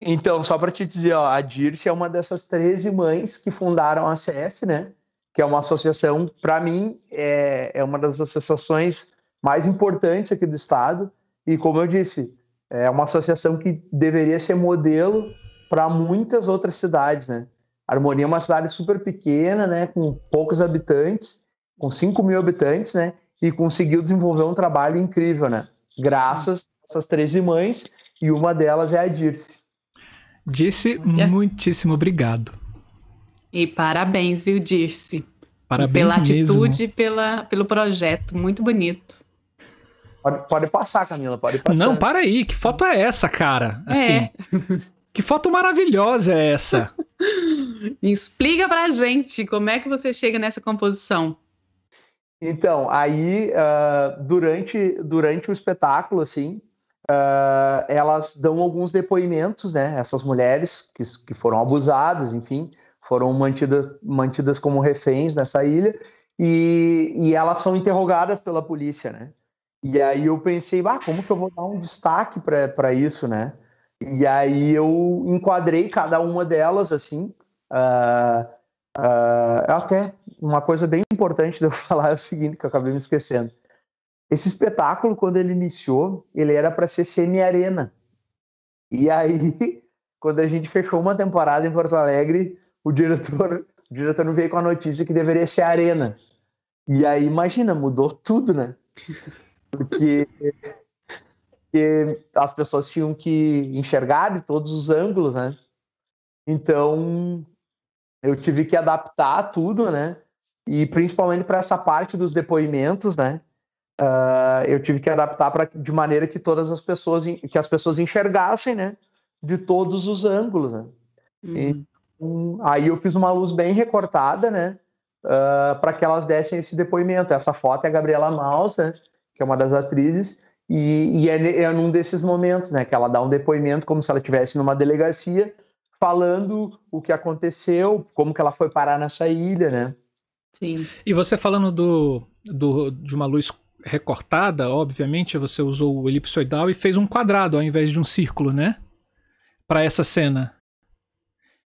Speaker 3: Então, só para te dizer, ó, a Dirce é uma dessas 13 mães que fundaram a CF, né? Que é uma associação, para mim, é, é uma das associações mais importantes aqui do estado. E como eu disse, é uma associação que deveria ser modelo para muitas outras cidades, né? Harmonia é uma cidade super pequena, né, com poucos habitantes, com 5 mil habitantes, né, e conseguiu desenvolver um trabalho incrível, né? Graças essas três irmãs, e uma delas é a Dirce.
Speaker 2: Dirce, muitíssimo obrigado.
Speaker 1: E parabéns, viu, Dirce?
Speaker 2: Parabéns
Speaker 1: pela atitude
Speaker 2: e
Speaker 1: pela, pelo projeto, muito bonito.
Speaker 3: Pode, pode passar, Camila, pode passar.
Speaker 2: Não, para aí, que foto é essa, cara? Assim,
Speaker 1: É.
Speaker 2: que foto maravilhosa é essa?
Speaker 1: Explica pra gente como é que você chega nessa composição.
Speaker 3: Então, aí, ah, durante, durante o espetáculo, assim, ah, elas dão alguns depoimentos, né? Essas mulheres que, que foram abusadas, enfim, foram mantidas, mantidas como reféns nessa ilha, e, e elas são interrogadas pela polícia, né? E aí eu pensei, ah, como que eu vou dar um destaque para isso, né? E aí eu enquadrei cada uma delas, assim, ah, ah, até uma coisa bem importante de eu falar é o seguinte, que eu acabei me esquecendo. Esse espetáculo, quando ele iniciou, ele era para ser semi-arena. E aí, quando a gente fechou uma temporada em Porto Alegre, o diretor, o diretor não veio com a notícia que deveria ser arena. E aí, imagina, mudou tudo, né? Porque, porque as pessoas tinham que enxergar de todos os ângulos, né? Então, eu tive que adaptar tudo, né? E principalmente para essa parte dos depoimentos, né? Ah, eu tive que adaptar para de maneira que todas as pessoas que as pessoas enxergassem, né? De todos os ângulos, né?
Speaker 1: Uhum.
Speaker 3: Hum, Aí eu fiz uma luz bem recortada, né? para que elas dessem esse depoimento. Essa foto é a Gabriela Maus, né? Que é uma das atrizes. E, e é, é num desses momentos, né? Que ela dá um depoimento como se ela estivesse numa delegacia, falando o que aconteceu, como que ela foi parar nessa ilha, né?
Speaker 1: Sim.
Speaker 2: E você falando do, do, de uma luz recortada, obviamente, você usou o elipsoidal e fez um quadrado ao invés de um círculo, né? Para essa cena.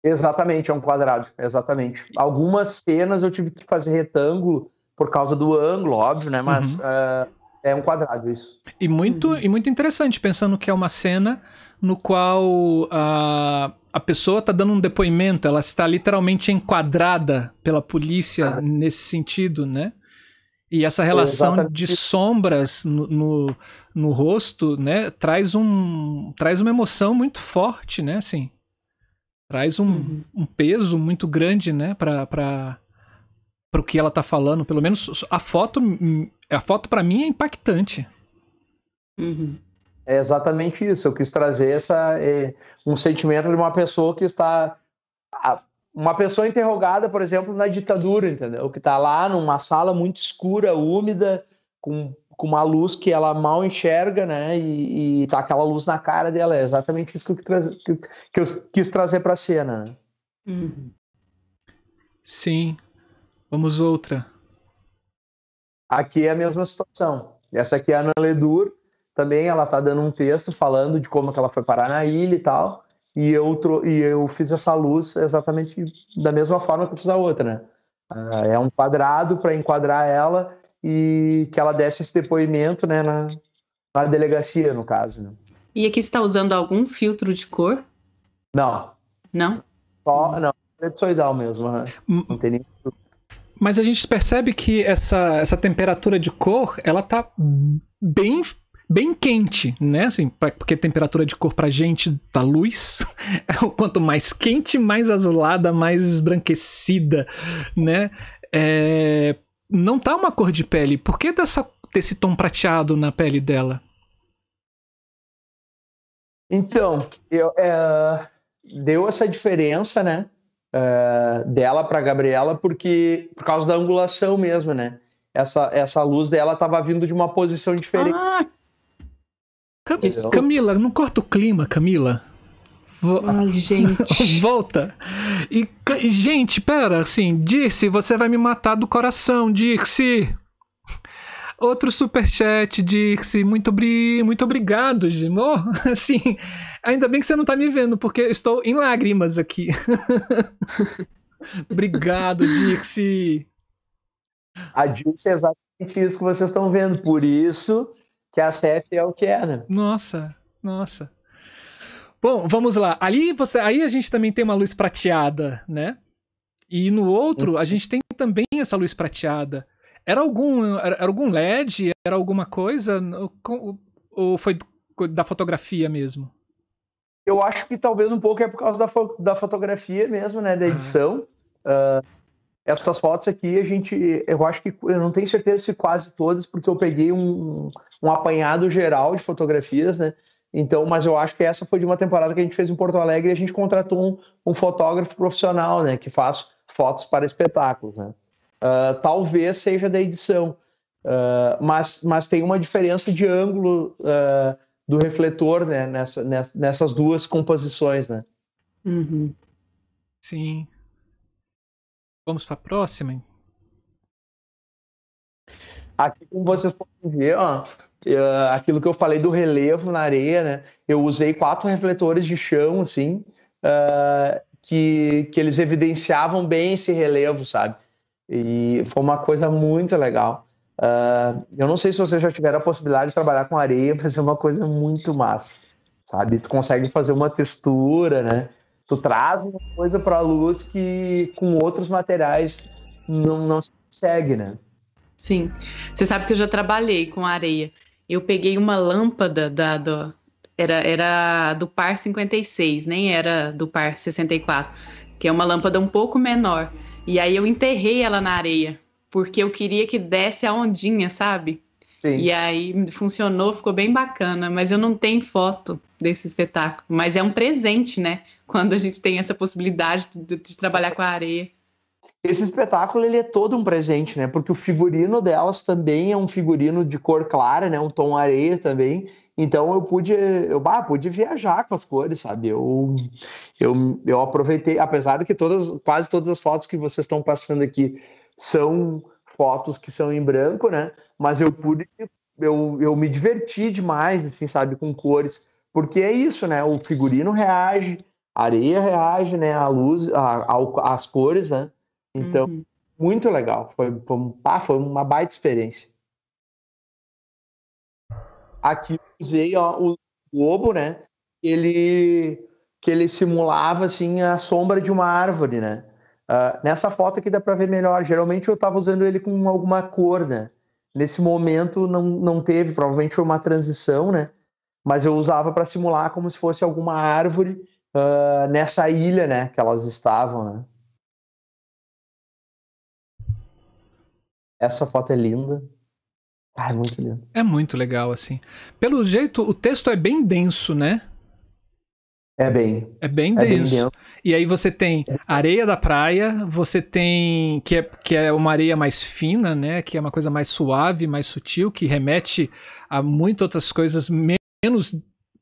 Speaker 3: Exatamente, é um quadrado, exatamente. Algumas cenas eu tive que fazer retângulo por causa do ângulo, óbvio, né? Mas
Speaker 2: Uhum.
Speaker 3: ah, é um quadrado isso.
Speaker 2: E muito,
Speaker 1: Uhum.
Speaker 2: e muito interessante, pensando que é uma cena no qual a, a pessoa está dando um depoimento, ela está literalmente enquadrada pela polícia
Speaker 3: Ah.
Speaker 2: nesse sentido, né? E essa relação
Speaker 3: Exatamente
Speaker 2: de sombras no, no, no rosto, né, traz, um, traz uma emoção muito forte, né, assim. Traz um,
Speaker 1: Uhum.
Speaker 2: um peso muito grande, né, para para o que ela tá falando. Pelo menos a foto, a foto para mim é impactante.
Speaker 1: Uhum.
Speaker 3: É exatamente isso. Eu quis trazer essa, é, um sentimento de uma pessoa que está. a- Uma pessoa interrogada, por exemplo, na ditadura, entendeu? Que está lá numa sala muito escura, úmida, com, com uma luz que ela mal enxerga, né? E, e tá aquela luz na cara dela. É exatamente isso que eu, quis trazer- que, que eu quis trazer para a cena. né?
Speaker 1: Uhum.
Speaker 2: Sim. Vamos outra.
Speaker 3: Aqui é a mesma situação. Essa aqui é a Ana Ledur, também ela tá dando um texto falando de como que ela foi parar na ilha e tal, e eu, e eu fiz essa luz exatamente da mesma forma que eu fiz a outra, né? Ah, é um quadrado para enquadrar ela e que ela desse esse depoimento, né, na, na delegacia, no caso. Né?
Speaker 1: E aqui você está usando algum filtro de cor?
Speaker 3: Não,
Speaker 1: Não?
Speaker 3: só, não, elipsoidal mesmo, né?
Speaker 2: Hum,
Speaker 3: não tem nem...
Speaker 2: Mas a gente percebe que essa, essa temperatura de cor, ela tá bem bem quente, né? Assim, pra- porque temperatura de cor pra gente da luz, quanto mais quente, mais azulada, mais esbranquecida, né? É, não tá uma cor de pele. Por que dessa, desse tom prateado na pele dela?
Speaker 3: Então, eu, é, deu essa diferença, né? é, dela para Gabriela, porque por causa da angulação mesmo, né? Essa, essa luz dela estava vindo de uma posição diferente.
Speaker 1: Ah,
Speaker 2: Cam-
Speaker 3: Entendeu?
Speaker 2: Camila, não corta o clima, Camila. Vo-
Speaker 1: ai, gente.
Speaker 2: Volta. E, gente, pera, assim, Dirce, você vai me matar do coração, Dirce. Outro superchat, Dirce. Muito, bri... muito obrigado, Gimo. Assim, ainda bem que você não tá me vendo, porque eu estou em lágrimas aqui. obrigado, Dirce.
Speaker 3: A Dilce é exatamente isso que vocês estão vendo. Por isso que a CF é o que é, né?
Speaker 2: Nossa, Nossa. Bom, vamos lá. Ali você, aí a gente também tem uma luz prateada, né? E no outro a gente tem também essa luz prateada. Era algum, era, algum LED? Era alguma coisa? Ou foi da fotografia mesmo?
Speaker 3: Eu acho que talvez um pouco é por causa da, fo da fotografia mesmo, né? Da ah. edição. Uh, essas fotos aqui a gente, eu acho que eu não tenho certeza se quase todas, porque eu peguei um, um apanhado geral de fotografias, né? Então, mas eu acho que essa foi de uma temporada que a gente fez em Porto Alegre e a gente contratou um, um fotógrafo profissional, né? Que faz fotos para espetáculos, né? Uh, talvez seja da edição, uh, mas, mas tem uma diferença de ângulo uh, do refletor, né? Nessa, nessa, nessas duas composições, né?
Speaker 1: Uhum.
Speaker 2: Sim. Vamos para a próxima?
Speaker 3: Aqui, como vocês podem ver, ó, aquilo que eu falei do relevo na areia, né? Eu usei quatro refletores de chão, assim, uh, que, que eles evidenciavam bem esse relevo, sabe? E foi uma coisa muito legal. Uh, eu não sei se vocês já tiveram a possibilidade de trabalhar com areia, mas é uma coisa muito massa, sabe? Tu consegue fazer uma textura, né? Tu traz uma coisa para a luz que com outros materiais não, não se consegue, né?
Speaker 1: Sim. Você sabe que eu já trabalhei com areia. Eu peguei uma lâmpada da, do, era, era do par 56, nem era do par 64, que é uma lâmpada um pouco menor. E aí eu enterrei ela na areia, porque eu queria que desse a ondinha, sabe? Sim. E aí funcionou, ficou bem bacana, mas eu não tenho foto desse espetáculo. Mas é um presente, né? Quando a gente tem essa possibilidade de, de trabalhar com a areia.
Speaker 3: Esse espetáculo ele é todo um presente, né? Porque o figurino delas também é um figurino de cor clara, né? Um tom areia também. Então eu pude, eu bah, pude viajar com as cores, sabe? Eu, eu, eu aproveitei, apesar de que todas, quase todas as fotos que vocês estão passando aqui são fotos que são em branco, né? Mas eu pude, eu, eu me diverti demais, enfim, sabe, com cores, porque é isso, né? O figurino reage, a areia reage, né? A luz, a, as cores, né? Então, uhum. muito legal. Foi, foi, ah, foi uma baita experiência. Aqui usei ó, o globo, né? Ele que ele simulava assim a sombra de uma árvore, né? Uh, nessa foto aqui dá para ver melhor. Geralmente eu estava usando ele com alguma cor, né? Nesse momento não, não teve, provavelmente foi uma transição, né? Mas eu usava para simular como se fosse alguma árvore uh, nessa ilha, né? Que elas estavam, né? Essa foto é linda. Ah, é muito lindo.
Speaker 2: É muito legal, assim. Pelo jeito, o texto é bem denso, né?
Speaker 3: É bem.
Speaker 2: É bem denso. É bem denso. E aí você tem areia da praia, você tem que é, que é uma areia mais fina, né? Que é uma coisa mais suave, mais sutil, que remete a muitas outras coisas menos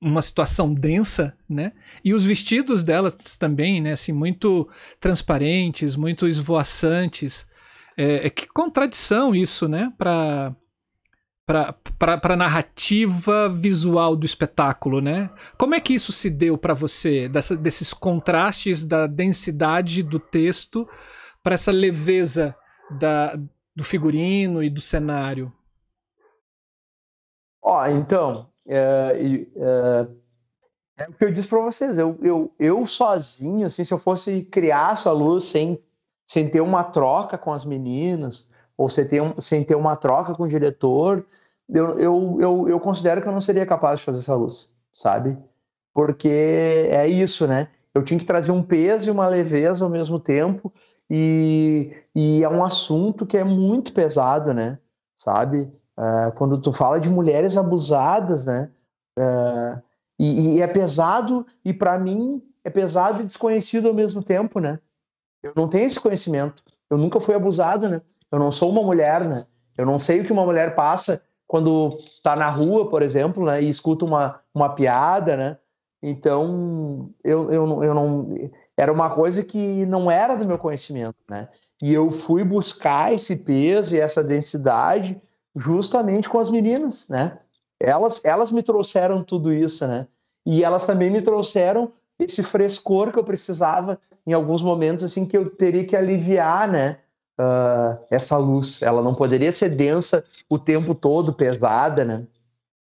Speaker 2: uma situação densa, né? E os vestidos delas também, né? Assim, muito transparentes, muito esvoaçantes. É, é que contradição isso, né? Para para narrativa visual do espetáculo, né? Como é que isso se deu para você, dessa, desses contrastes da densidade do texto para essa leveza da, do figurino e do cenário?
Speaker 3: Ó, oh, então, é, é, o que eu disse para vocês, eu, eu, eu sozinho, assim, se eu fosse criar essa luz sem, sem ter uma troca com as meninas, ou sem ter, um, sem ter uma troca com o diretor, eu, eu, eu, eu considero que eu não seria capaz de fazer essa luz, sabe? Porque é isso, né? Eu tinha que trazer um peso e uma leveza ao mesmo tempo, e, e é um assunto que é muito pesado, né? Sabe? Uh, quando tu fala de mulheres abusadas, né? Uh, e, e, é pesado, e para mim é pesado e desconhecido ao mesmo tempo, né? Eu não tenho esse conhecimento. Eu nunca fui abusado, né? Eu não sou uma mulher, né? Eu não sei o que uma mulher passa quando está na rua, por exemplo, né? E escuta uma, uma piada, né? Então, eu, eu, eu não. Era uma coisa que não era do meu conhecimento, né? E eu fui buscar esse peso e essa densidade justamente com as meninas, né? Elas, elas me trouxeram tudo isso, né? E elas também me trouxeram esse frescor que eu precisava em alguns momentos, assim, que eu teria que aliviar, né? Uh, essa luz. Ela não poderia ser densa o tempo todo, pesada, né?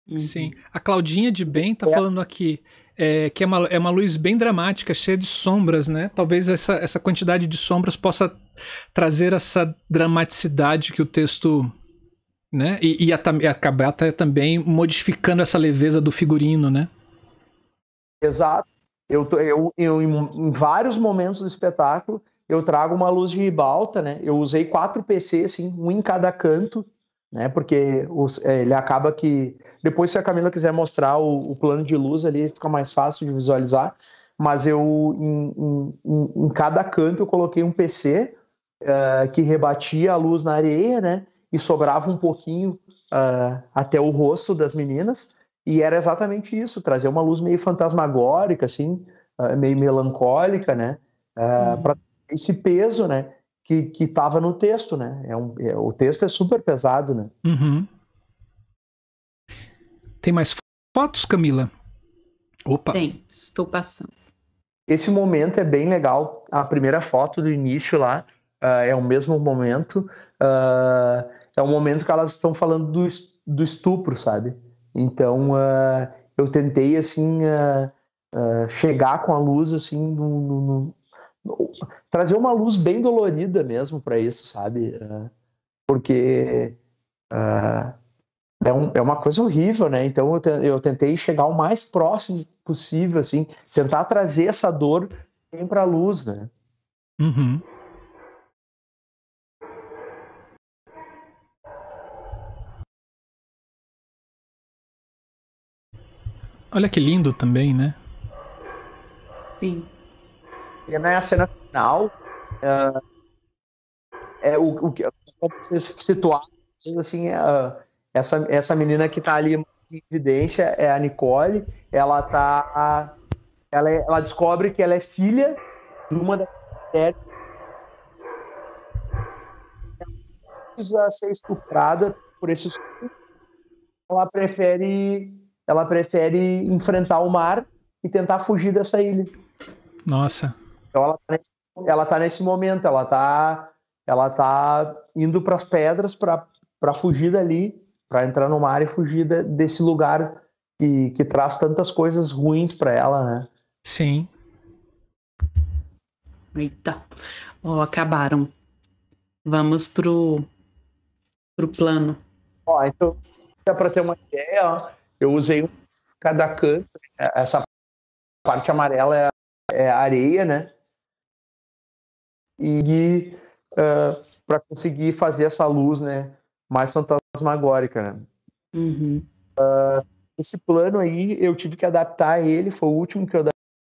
Speaker 2: Uhum. Sim. A Claudinha de Bem tá é. falando aqui é, que é uma, é uma luz bem dramática, cheia de sombras, né? Talvez essa, essa quantidade de sombras possa trazer essa dramaticidade que o texto. Né? E, e, a, acabar também modificando essa leveza do figurino, né?
Speaker 3: Exato. Eu, eu, eu, em vários momentos do espetáculo, eu trago uma luz de ribalta, né? Eu usei quatro PCs, assim, um em cada canto, né? Porque os, é, ele acaba que depois, se a Camila quiser mostrar o, o, plano de luz ali, fica mais fácil de visualizar. Mas eu, em, em, em cada canto, eu coloquei um PC uh, é, que rebatia a luz na areia, né? E sobrava um pouquinho uh, até o rosto das meninas. E era exatamente isso, trazer uma luz meio fantasmagórica, assim, uh, meio melancólica, né? Uhum. Para esse peso, né? que que estava no texto, né? É um, é, o texto é super pesado, né?
Speaker 2: Uhum. Tem mais fotos, Camila?
Speaker 1: Opa. Tem, estou passando.
Speaker 3: Esse momento é bem legal. A primeira foto do início lá uh, é o mesmo momento. Uh, é o momento que elas estão falando do, do estupro, sabe? Então uh, eu tentei assim chegar com a luz assim no, no, trazer uma luz bem dolorida mesmo para isso, sabe? Uh, porque uh, é, um, é, uma coisa horrível, né? Então eu, te, eu, tentei chegar o mais próximo possível, assim, tentar trazer essa dor para a luz, né?
Speaker 2: Uhum. Olha que lindo também, né?
Speaker 1: Sim
Speaker 3: cena é a cena final. Uh, é o, o que situar assim, uh, essa, essa menina que está ali em evidência é a Nicole. Ela tá. Ela, é, ela descobre que ela é filha de uma das mulheres precisa ser estuprada por esse ela prefere ela prefere enfrentar o mar e tentar fugir dessa ilha.
Speaker 2: Nossa.
Speaker 3: Então ela tá nesse, ela tá nesse momento, ela tá, ela tá indo para as pedras para fugir dali, para entrar no mar e fugir de, desse lugar que, que traz tantas coisas ruins para ela, né?
Speaker 2: Sim.
Speaker 1: Eita, oh, acabaram. Vamos pro, pro plano.
Speaker 3: Ó, então, para ter uma ideia, ó, eu usei cada canto, essa parte amarela é, é areia, né? e uh, ah, para conseguir fazer essa luz, né, mais fantasmagórica, né?
Speaker 1: Uhum.
Speaker 3: Uh, esse plano aí eu tive que adaptar ele, foi o último que eu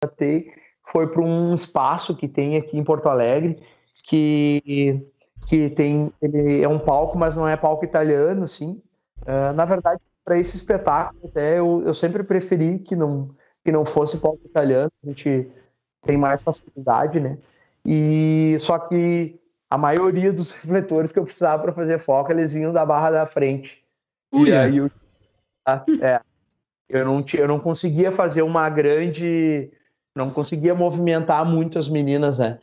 Speaker 3: adaptei, foi para um espaço que tem aqui em Porto Alegre, que que tem ele é um palco, mas não é palco italiano, assim. Uh, na verdade, para esse espetáculo, até eu, eu sempre preferi que não que não fosse palco italiano, a gente tem mais facilidade, né? E só que a maioria dos refletores que eu precisava para fazer foco, eles vinham da barra da frente.
Speaker 2: Ui, e aí
Speaker 3: eu, é, eu não eu não conseguia fazer uma grande, não conseguia movimentar muito as meninas, né?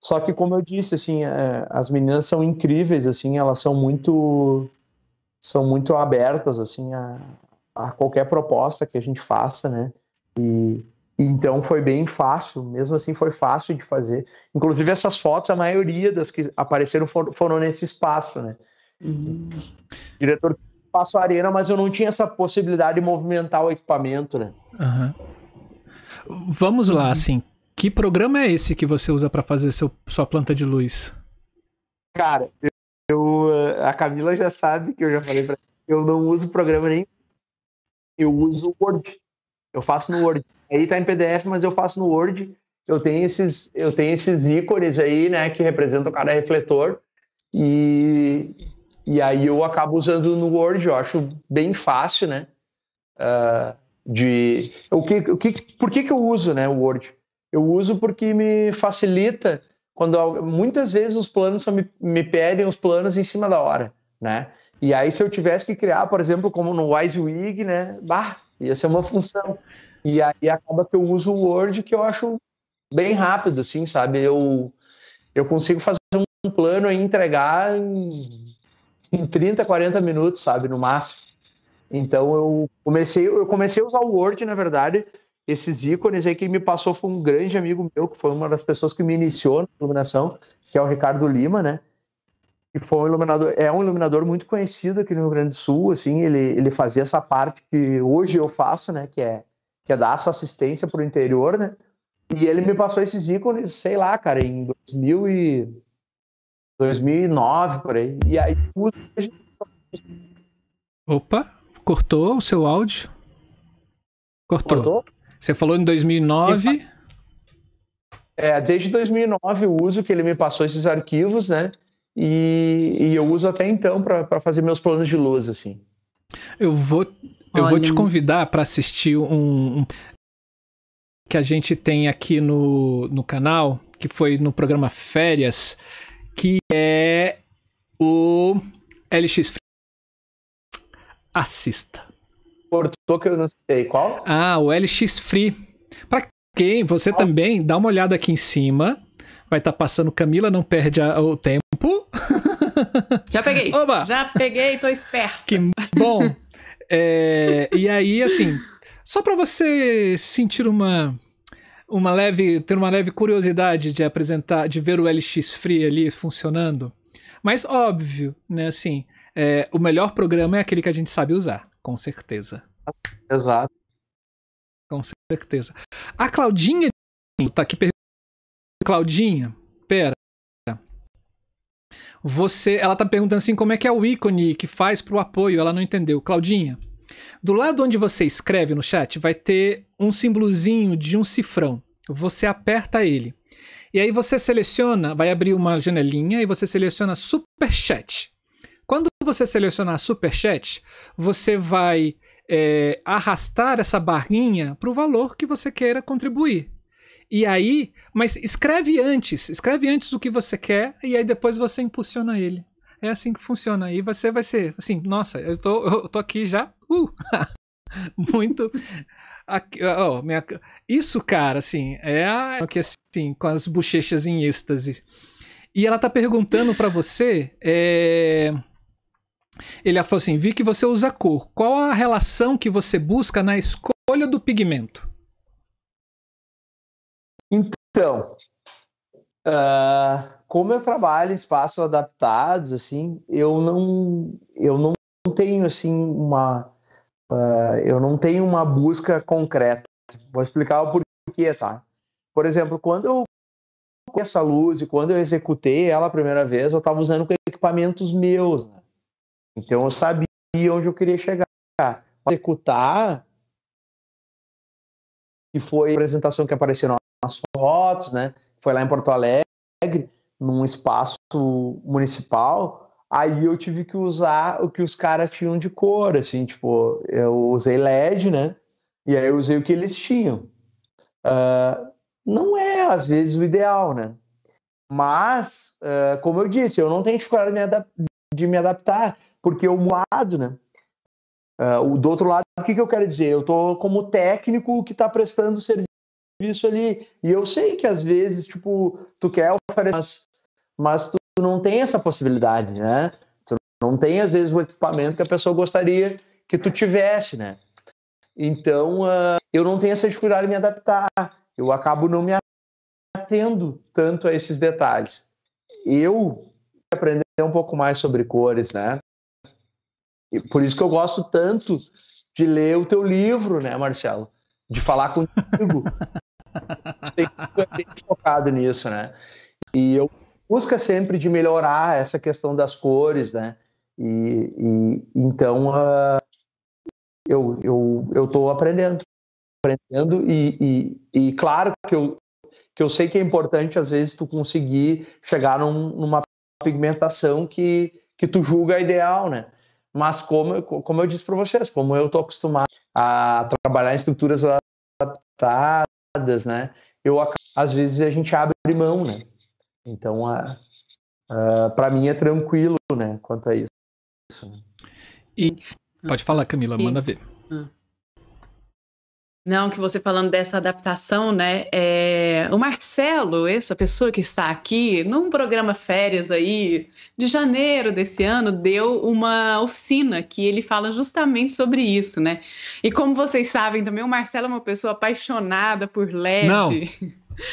Speaker 3: Só que como eu disse, assim, é, as meninas são incríveis, assim, elas são muito, são muito abertas, assim, a, a qualquer proposta que a gente faça, né? E então foi bem fácil, mesmo assim foi fácil de fazer. Inclusive essas fotos, a maioria das que apareceram foram, foram nesse espaço, né?
Speaker 1: Uhum.
Speaker 3: Diretor espaço arena, mas eu não tinha essa possibilidade de movimentar o equipamento, né?
Speaker 2: Uhum. Vamos lá, assim, que programa é esse que você usa para fazer seu, sua planta de luz?
Speaker 3: Cara, a Camila já sabe que eu já falei para eu não uso programa nem eu uso Word. Eu faço no Word. Aí tá em PDF, mas eu faço no Word. Eu tenho esses, eu tenho esses ícones aí, né, que representam cada refletor. E, e aí eu acabo usando no Word, eu acho bem fácil, né? Uh, de o que, o que, por que, que eu uso, né, o Word? Eu uso porque me facilita quando muitas vezes os planos só me, me pedem os planos em cima da hora, né? E aí se eu tivesse que criar, por exemplo, como no WYSIWYG, né, bah, ia ser uma função. E aí acaba que eu uso o Word que eu acho bem rápido, assim, sabe? Eu, eu consigo fazer um plano e entregar em, em 30, 40 minutos, sabe? No máximo. Então eu comecei, eu comecei a usar o Word, na verdade, esses ícones aí quem me passou foi um grande amigo meu, que foi uma das pessoas que me iniciou na iluminação, que é o Ricardo Lima, né? Que foi um iluminador, é um iluminador muito conhecido aqui no Rio Grande do Sul, assim, ele, ele fazia essa parte que hoje eu faço, né, que é que é dar essa assistência para o interior, né? E ele me passou esses ícones, sei lá, cara, em 2000 e 2009 por aí. E aí
Speaker 2: Opa, cortou o seu áudio? Cortou. Cortou? Você falou em 2009.
Speaker 3: É, desde 2009 eu uso que ele me passou esses arquivos, né? E, e eu uso até então para fazer meus planos de luz, assim.
Speaker 2: Eu vou, eu Olha, vou te convidar para assistir um, um, que a gente tem aqui no, no canal, que foi no programa Férias, que é o LX Assista.
Speaker 3: Cortou que eu não sei. Qual?
Speaker 2: Ah, o LX Free. Para quem, você também, dá uma olhada aqui em cima. Vai estar tá passando Camila, não perde a, o tempo.
Speaker 1: Já peguei. Oba! Já peguei, tô esperto.
Speaker 2: Que bom. É, e aí, assim, só para você sentir uma uma leve ter uma leve curiosidade de apresentar, de ver o LX Free ali funcionando. Mas óbvio, né? Assim, é, o melhor programa é aquele que a gente sabe usar com certeza.
Speaker 3: Exato.
Speaker 2: Com certeza. A Claudinha tá aqui perguntando. Claudinha, pera. Você, ela tá perguntando assim como é que é o ícone que faz pro apoio, ela não entendeu. Claudinha, do lado onde você escreve no chat vai ter um símbolozinho de um cifrão. Você aperta ele. E aí você seleciona, vai abrir uma janelinha e você seleciona Super Chat. Você selecionar Super Chat, você vai é, arrastar essa barrinha para o valor que você queira contribuir. E aí, mas escreve antes, escreve antes o que você quer e aí depois você impulsiona ele. É assim que funciona. E você vai ser assim, nossa, eu tô, eu tô aqui já. Uh, muito. Aqui, oh, minha, isso, cara, assim, é a, que assim, com as bochechas em êxtase. E ela tá perguntando para você. É, ele falou assim: vi que você usa cor. Qual a relação que você busca na escolha do pigmento?
Speaker 3: Então, uh, como eu trabalho em espaços adaptados, assim, eu não, eu não tenho assim uma, uh, eu não tenho uma busca concreta. Vou explicar o porquê, tá? Por exemplo, quando eu essa luz e quando eu executei ela a primeira vez, eu estava usando equipamentos meus, né? Então eu sabia onde eu queria chegar. Executar, que foi a apresentação que apareceu nas fotos, né? Foi lá em Porto Alegre, num espaço municipal. Aí eu tive que usar o que os caras tinham de cor, assim, tipo, eu usei LED, né? E aí eu usei o que eles tinham. Uh, não é, às vezes, o ideal, né? Mas, uh, como eu disse, eu não tenho dificuldade de me, de me adaptar porque o lado, né? Uh, do outro lado, o que, que eu quero dizer? Eu tô como técnico que está prestando serviço ali. E eu sei que às vezes, tipo, tu quer oferecer, mas, mas tu não tem essa possibilidade, né? Tu não tem, às vezes, o equipamento que a pessoa gostaria que tu tivesse, né? Então, uh, eu não tenho essa dificuldade de me adaptar. Eu acabo não me atendo tanto a esses detalhes. Eu aprender um pouco mais sobre cores, né? Por isso que eu gosto tanto de ler o teu livro, né, Marcelo? De falar contigo. Tem focado nisso, né? E eu busca sempre de melhorar essa questão das cores, né? E, e então uh, eu eu eu estou aprendendo, aprendendo e, e, e, claro que eu que eu sei que é importante às vezes tu conseguir chegar num, numa pigmentação que que tu julga ideal, né? Mas como, como eu disse para vocês, como eu estou acostumado a trabalhar em estruturas adaptadas, né? Eu às vezes a gente abre mão, né? Então, para mim é tranquilo, né? Quanto a isso.
Speaker 2: E pode falar, Camila, manda ver.
Speaker 1: Não, que você falando dessa adaptação, né? É... O Marcelo, essa pessoa que está aqui, num programa férias aí de janeiro desse ano, deu uma oficina que ele fala justamente sobre isso, né? E como vocês sabem também, o Marcelo é uma pessoa apaixonada por LED.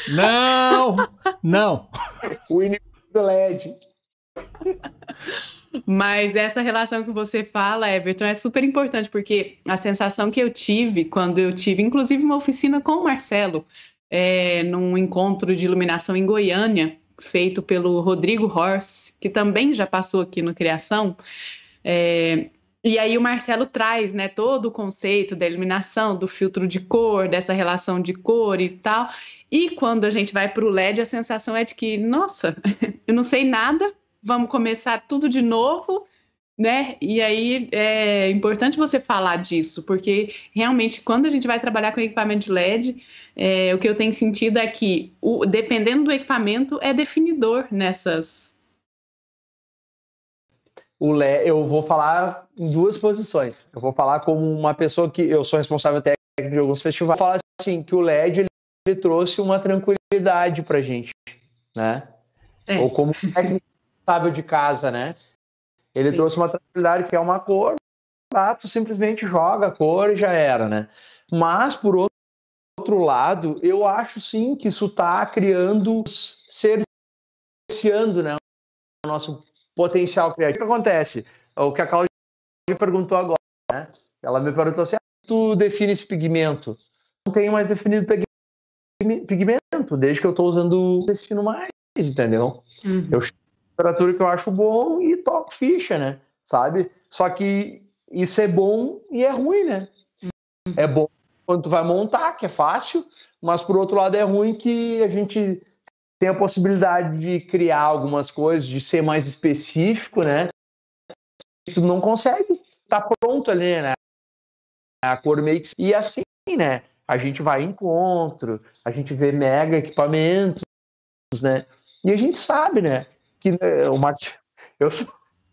Speaker 2: Não! Não! Não!
Speaker 3: o inimigo do LED.
Speaker 1: Mas essa relação que você fala, Everton, é super importante, porque a sensação que eu tive quando eu tive, inclusive, uma oficina com o Marcelo, é, num encontro de iluminação em Goiânia, feito pelo Rodrigo Horst, que também já passou aqui no Criação. É, e aí o Marcelo traz né, todo o conceito da iluminação, do filtro de cor, dessa relação de cor e tal. E quando a gente vai para o LED, a sensação é de que, nossa, eu não sei nada, vamos começar tudo de novo, né? E aí é importante você falar disso, porque realmente quando a gente vai trabalhar com equipamento de LED, é, o que eu tenho sentido é que, o, dependendo do equipamento, é definidor nessas.
Speaker 3: O LED, eu vou falar em duas posições. Eu vou falar como uma pessoa que eu sou responsável técnico de alguns festivais. Falar assim que o LED ele, ele trouxe uma tranquilidade para gente, né? É. Ou como técnico responsável de casa, né? Ele Sim. trouxe uma tranquilidade que é uma cor, tu simplesmente joga a cor e já era, né? Mas, por outro lado, eu acho sim que isso está criando, cerceando, né? O nosso potencial criativo. O que acontece? O que a Claudia perguntou agora, né? Ela me perguntou assim, ah, tu define esse pigmento? Não tenho mais definido pigmento, desde que eu estou usando o destino mais, entendeu? Uhum. Eu temperatura que eu acho bom e toco ficha, né? Sabe? Só que isso é bom e é ruim, né? É bom quando tu vai montar, que é fácil, mas por outro lado é ruim que a gente tem a possibilidade de criar algumas coisas, de ser mais específico, né? Tu não consegue, tá pronto ali, né? A cor makes e assim, né? A gente vai em encontro, a gente vê mega equipamentos, né? E a gente sabe, né? Que né, o Marcelo, eu sou,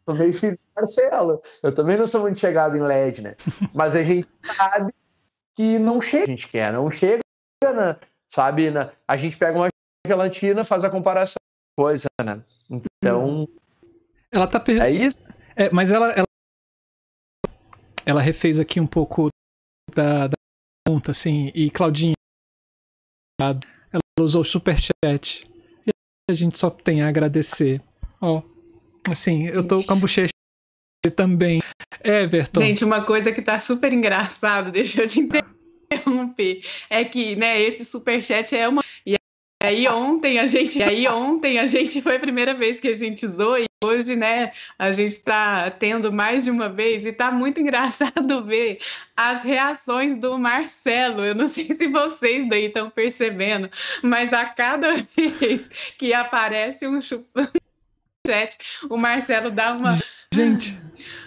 Speaker 3: sou meio filho do Marcelo, eu também não sou muito chegado em LED, né? Mas a gente sabe que não chega, a gente quer, não chega, né? sabe? Né? A gente pega uma gelatina, faz a comparação, coisa, né? Então.
Speaker 2: Ela tá per...
Speaker 3: É isso?
Speaker 2: É, mas ela, ela, ela refez aqui um pouco da, da pergunta, assim, e Claudinha, ela usou o superchat a gente só tem a agradecer. Ó, assim, eu tô com a bochecha também. Everton.
Speaker 1: Gente, uma coisa que tá super engraçado, deixa eu te interromper, é que, né, esse superchat é uma e aí ontem a gente, aí ontem a gente foi a primeira vez que a gente usou e hoje, né, a gente está tendo mais de uma vez e tá muito engraçado ver as reações do Marcelo. Eu não sei se vocês daí estão percebendo, mas a cada vez que aparece um chupante, o Marcelo dá uma
Speaker 2: Gente.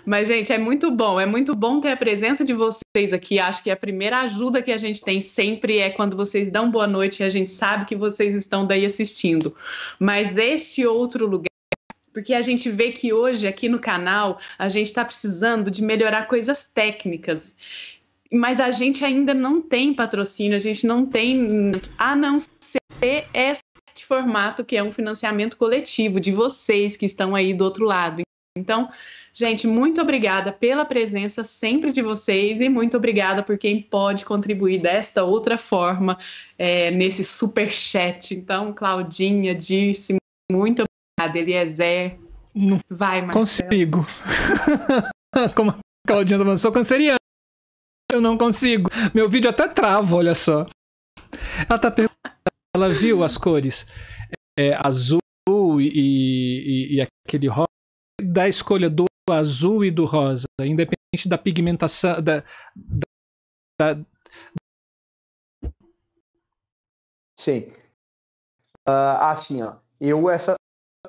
Speaker 1: Mas, gente, é muito bom. É muito bom ter a presença de vocês aqui. Acho que a primeira ajuda que a gente tem sempre é quando vocês dão boa noite e a gente sabe que vocês estão daí assistindo. Mas deste outro lugar, porque a gente vê que hoje aqui no canal a gente está precisando de melhorar coisas técnicas. Mas a gente ainda não tem patrocínio, a gente não tem, a não ser este formato que é um financiamento coletivo de vocês que estão aí do outro lado. Então, gente, muito obrigada pela presença sempre de vocês e muito obrigada por quem pode contribuir desta outra forma é, nesse super chat. Então, Claudinha, disse muito obrigada, Eliezer. Vai, Marcelo.
Speaker 2: Consigo. Como a Claudinha tá falando, sou canceriana. Eu não consigo. Meu vídeo até trava, olha só. Ela tá perguntando, ela viu as cores é, azul e, e, e aquele rosa da escolha do azul e do rosa, independente da pigmentação, da, da, da...
Speaker 3: Sim. Uh, assim, ó, eu essa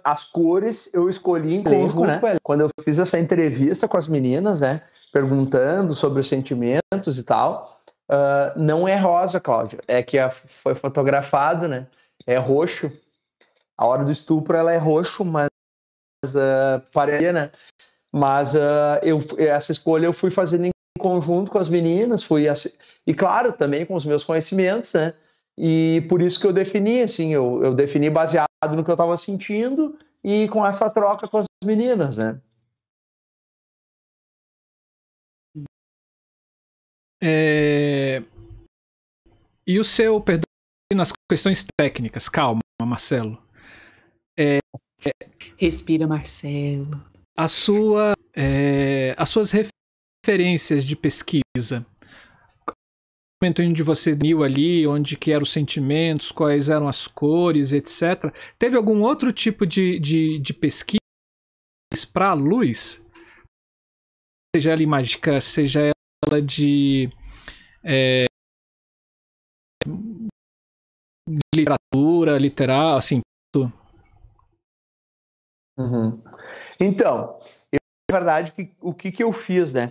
Speaker 3: as cores eu escolhi em conjunto né? com ela. Quando eu fiz essa entrevista com as meninas, né, perguntando sobre os sentimentos e tal, uh, não é rosa, Cláudia, é que foi fotografado, né, é roxo. A hora do estupro ela é roxo, mas uh, parecia, né? Mas uh, eu, essa escolha eu fui fazendo em conjunto com as meninas, fui e claro, também com os meus conhecimentos, né? E por isso que eu defini, assim, eu, eu defini baseado no que eu estava sentindo e com essa troca com as meninas, né?
Speaker 2: É... E o seu, perdão, nas questões técnicas, calma, Marcelo.
Speaker 1: É... Respira, Marcelo.
Speaker 2: A sua, é... as suas referências de pesquisa, momento onde você viu ali, onde que eram os sentimentos, quais eram as cores, etc. Teve algum outro tipo de, de, de pesquisa para a luz? Seja ela mágica, seja ela de é, literatura, literal, assim.
Speaker 3: Uhum. Então, eu, na verdade, que, o que, que eu fiz, né?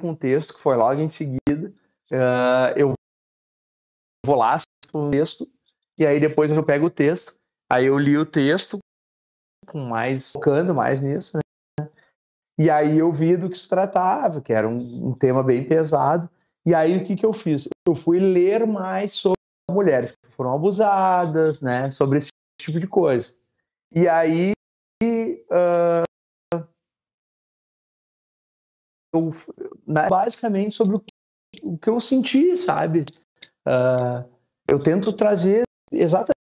Speaker 3: Com o texto, que foi logo em seguida, uh, eu vou lá, o texto, e aí depois eu pego o texto, aí eu li o texto, com mais focando mais nisso, né? E aí eu vi do que se tratava, que era um, um tema bem pesado. E aí o que, que eu fiz? Eu fui ler mais sobre mulheres que foram abusadas, né? Sobre esse tipo de coisa. E aí uh, eu, né, basicamente sobre o o que, eu senti, sabe? Uh, eu tento trazer exatamente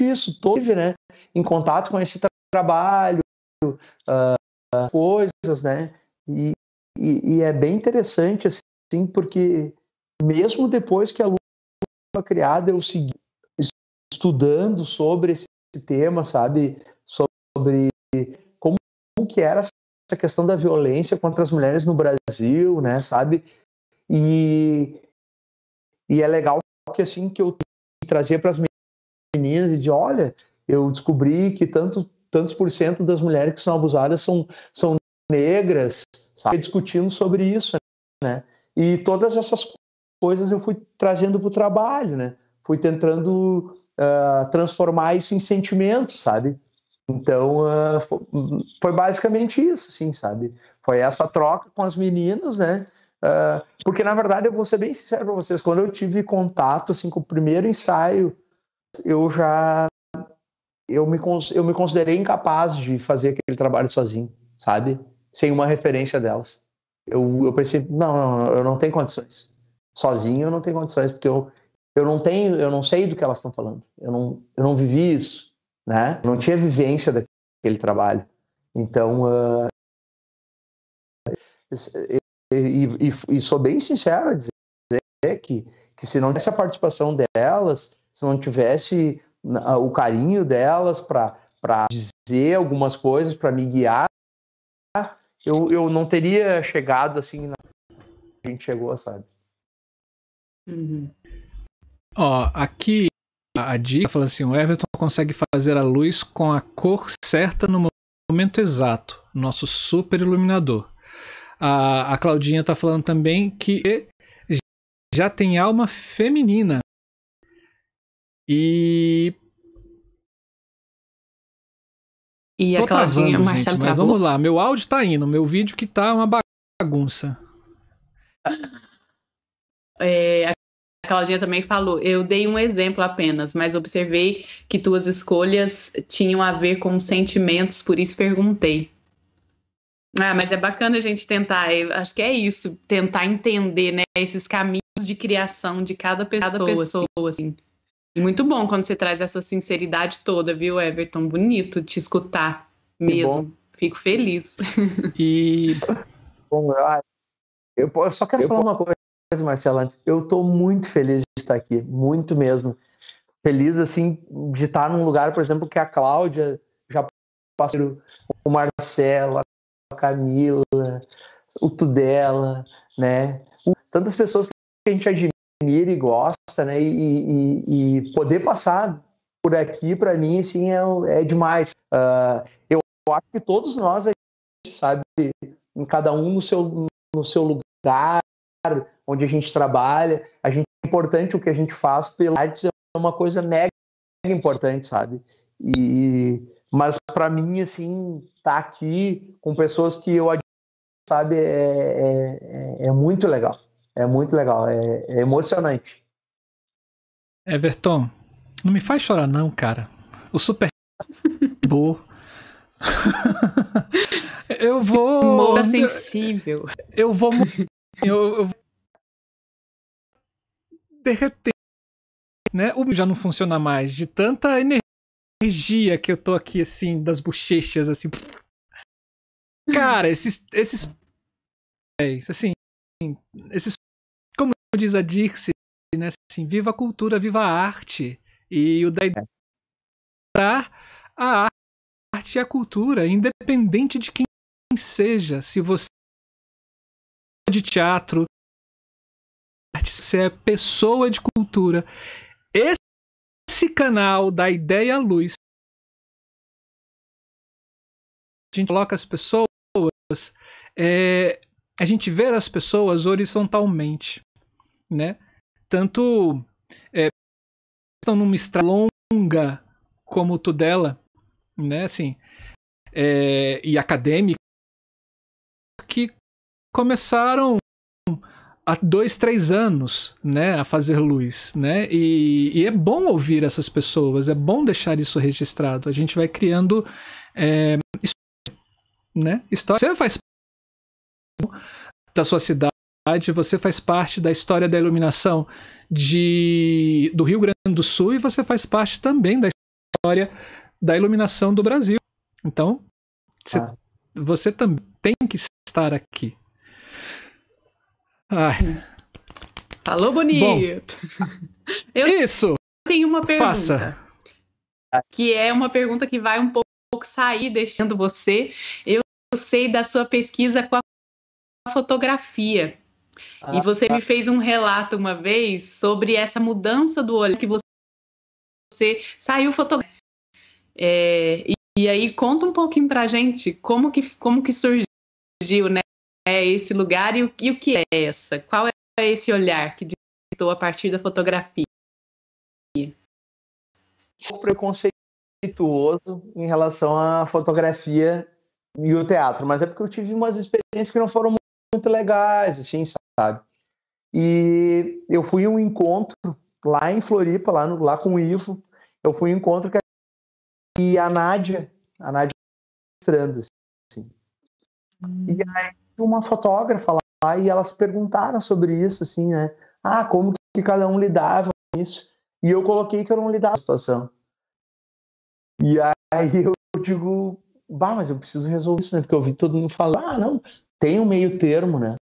Speaker 3: isso. Teve, né? Em contato com esse trabalho, uh, coisas, né? E, e, e, é bem interessante, assim, porque mesmo depois que a Lua foi criada, eu segui estudando sobre esse tema, sabe? Sobre como, como que era essa questão da violência contra as mulheres no Brasil, né? Sabe? E, e é legal que, assim, que eu trazia para as meninas e de olha, eu descobri que tanto tantos por cento das mulheres que são abusadas são, são negras, sabe? discutindo sobre isso, né? E todas essas coisas eu fui trazendo para o trabalho, né? Fui tentando uh, transformar isso em sentimentos, sabe? Então uh, foi basicamente isso, assim, sabe? Foi essa troca com as meninas, né? Uh, porque na verdade eu vou ser bem sincero para vocês, quando eu tive contato assim com o primeiro ensaio, eu já eu me, eu me considerei incapaz de fazer aquele trabalho sozinho, sabe? Sem uma referência delas. Eu, eu pensei, não, não, eu não tenho condições. Sozinho eu não tenho condições, porque eu, eu não tenho, eu não sei do que elas estão falando. Eu não, eu não vivi isso, né? Eu não tinha vivência daquele trabalho. Então, uh, e, e, e, sou bem sincero a dizer que, que se não tivesse a participação delas, se não tivesse o carinho delas para dizer algumas coisas, para me guiar, eu, eu não teria chegado assim na a gente chegou, sabe?
Speaker 2: Uhum. Ó, aqui a dica fala assim: o Everton consegue fazer a luz com a cor certa no momento exato, nosso super iluminador. A, a Claudinha está falando também que já tem alma feminina e.
Speaker 1: E a Claudinha,
Speaker 2: travando, gente, mas vamos lá, meu áudio tá indo, meu vídeo que tá uma bagunça.
Speaker 1: É, a Claudinha também falou, eu dei um exemplo apenas, mas observei que tuas escolhas tinham a ver com sentimentos, por isso perguntei. Ah, mas é bacana a gente tentar, acho que é isso, tentar entender, né, esses caminhos de criação de cada pessoa, cada pessoa assim. assim. E muito bom quando você traz essa sinceridade toda, viu, Everton? Bonito te escutar mesmo. Fico feliz.
Speaker 2: E.
Speaker 3: Bom, eu só quero eu falar uma coisa, Marcelo, antes. Eu estou muito feliz de estar aqui, muito mesmo. Feliz, assim, de estar num lugar, por exemplo, que a Cláudia já passou, o Marcelo, a Camila, o Tudela, né? Tantas pessoas que a gente admira e gosta, né? E, e, e poder passar por aqui, para mim, assim, é, é demais. Uh, eu acho que todos nós, a gente sabe, em cada um no seu, no seu lugar, onde a gente trabalha, a gente é importante o que a gente faz pela arte é uma coisa mega importante, sabe? E mas para mim assim, tá aqui com pessoas que eu sabe, é, é, é muito legal. É muito legal, é, é emocionante.
Speaker 2: Everton, não me faz chorar não, cara. O Super Bowl. eu vou.
Speaker 1: Moura sensível.
Speaker 2: Eu, eu vou. Eu, eu derreter. Né? O já não funciona mais. De tanta energia que eu tô aqui, assim, das bochechas, assim. Cara, esses. esses assim. Esses. Como diz a Dixie, né? Assim, viva a cultura, viva a arte. E o da a arte e a cultura, independente de quem seja. Se você é de teatro, se é pessoa de cultura, esse canal da Ideia Luz, a gente coloca as pessoas, é, a gente vê as pessoas horizontalmente, né? Tanto é, estão numa estrada longa como o Tudela, né? Assim, é, e acadêmicos que começaram há dois, três anos, né, a fazer luz, né, e, e, é bom ouvir essas pessoas, é bom deixar isso registrado. A gente vai criando, é, né, história. Você faz da sua cidade, você faz parte da história da iluminação de, do Rio Grande do Sul e você faz parte também da história da iluminação do Brasil. Então, você, ah. você também tem que estar aqui.
Speaker 1: Ai. Falou bonito.
Speaker 2: Bom, eu Isso.
Speaker 1: tenho uma pergunta.
Speaker 2: Faça.
Speaker 1: Que é uma pergunta que vai um pouco sair deixando você. Eu sei da sua pesquisa com a fotografia. Ah, e você tá. me fez um relato uma vez sobre essa mudança do olho que você, você saiu fotografando. É, e, e, aí conta um pouquinho pra gente como que, como que surgiu né, esse lugar e o, e o que é essa? Qual é esse olhar que ditou a partir da fotografia?
Speaker 3: Sou preconceituoso em relação à fotografia e o teatro, mas é porque eu tive umas experiências que não foram muito legais, assim, sabe? E eu fui a um encontro lá em Floripa, lá, no, lá com o Ivo, eu fui a um encontro que e a Nádia, a Nádia mostrando, assim. Hum. E aí uma fotógrafa lá e elas perguntaram sobre isso, assim, né? Ah, como que cada um lidava com isso? E eu coloquei que eu não lidava com a situação. E aí eu digo, bah, mas eu preciso resolver isso, né? Porque eu vi todo mundo falar, ah, não, tem um meio termo, né?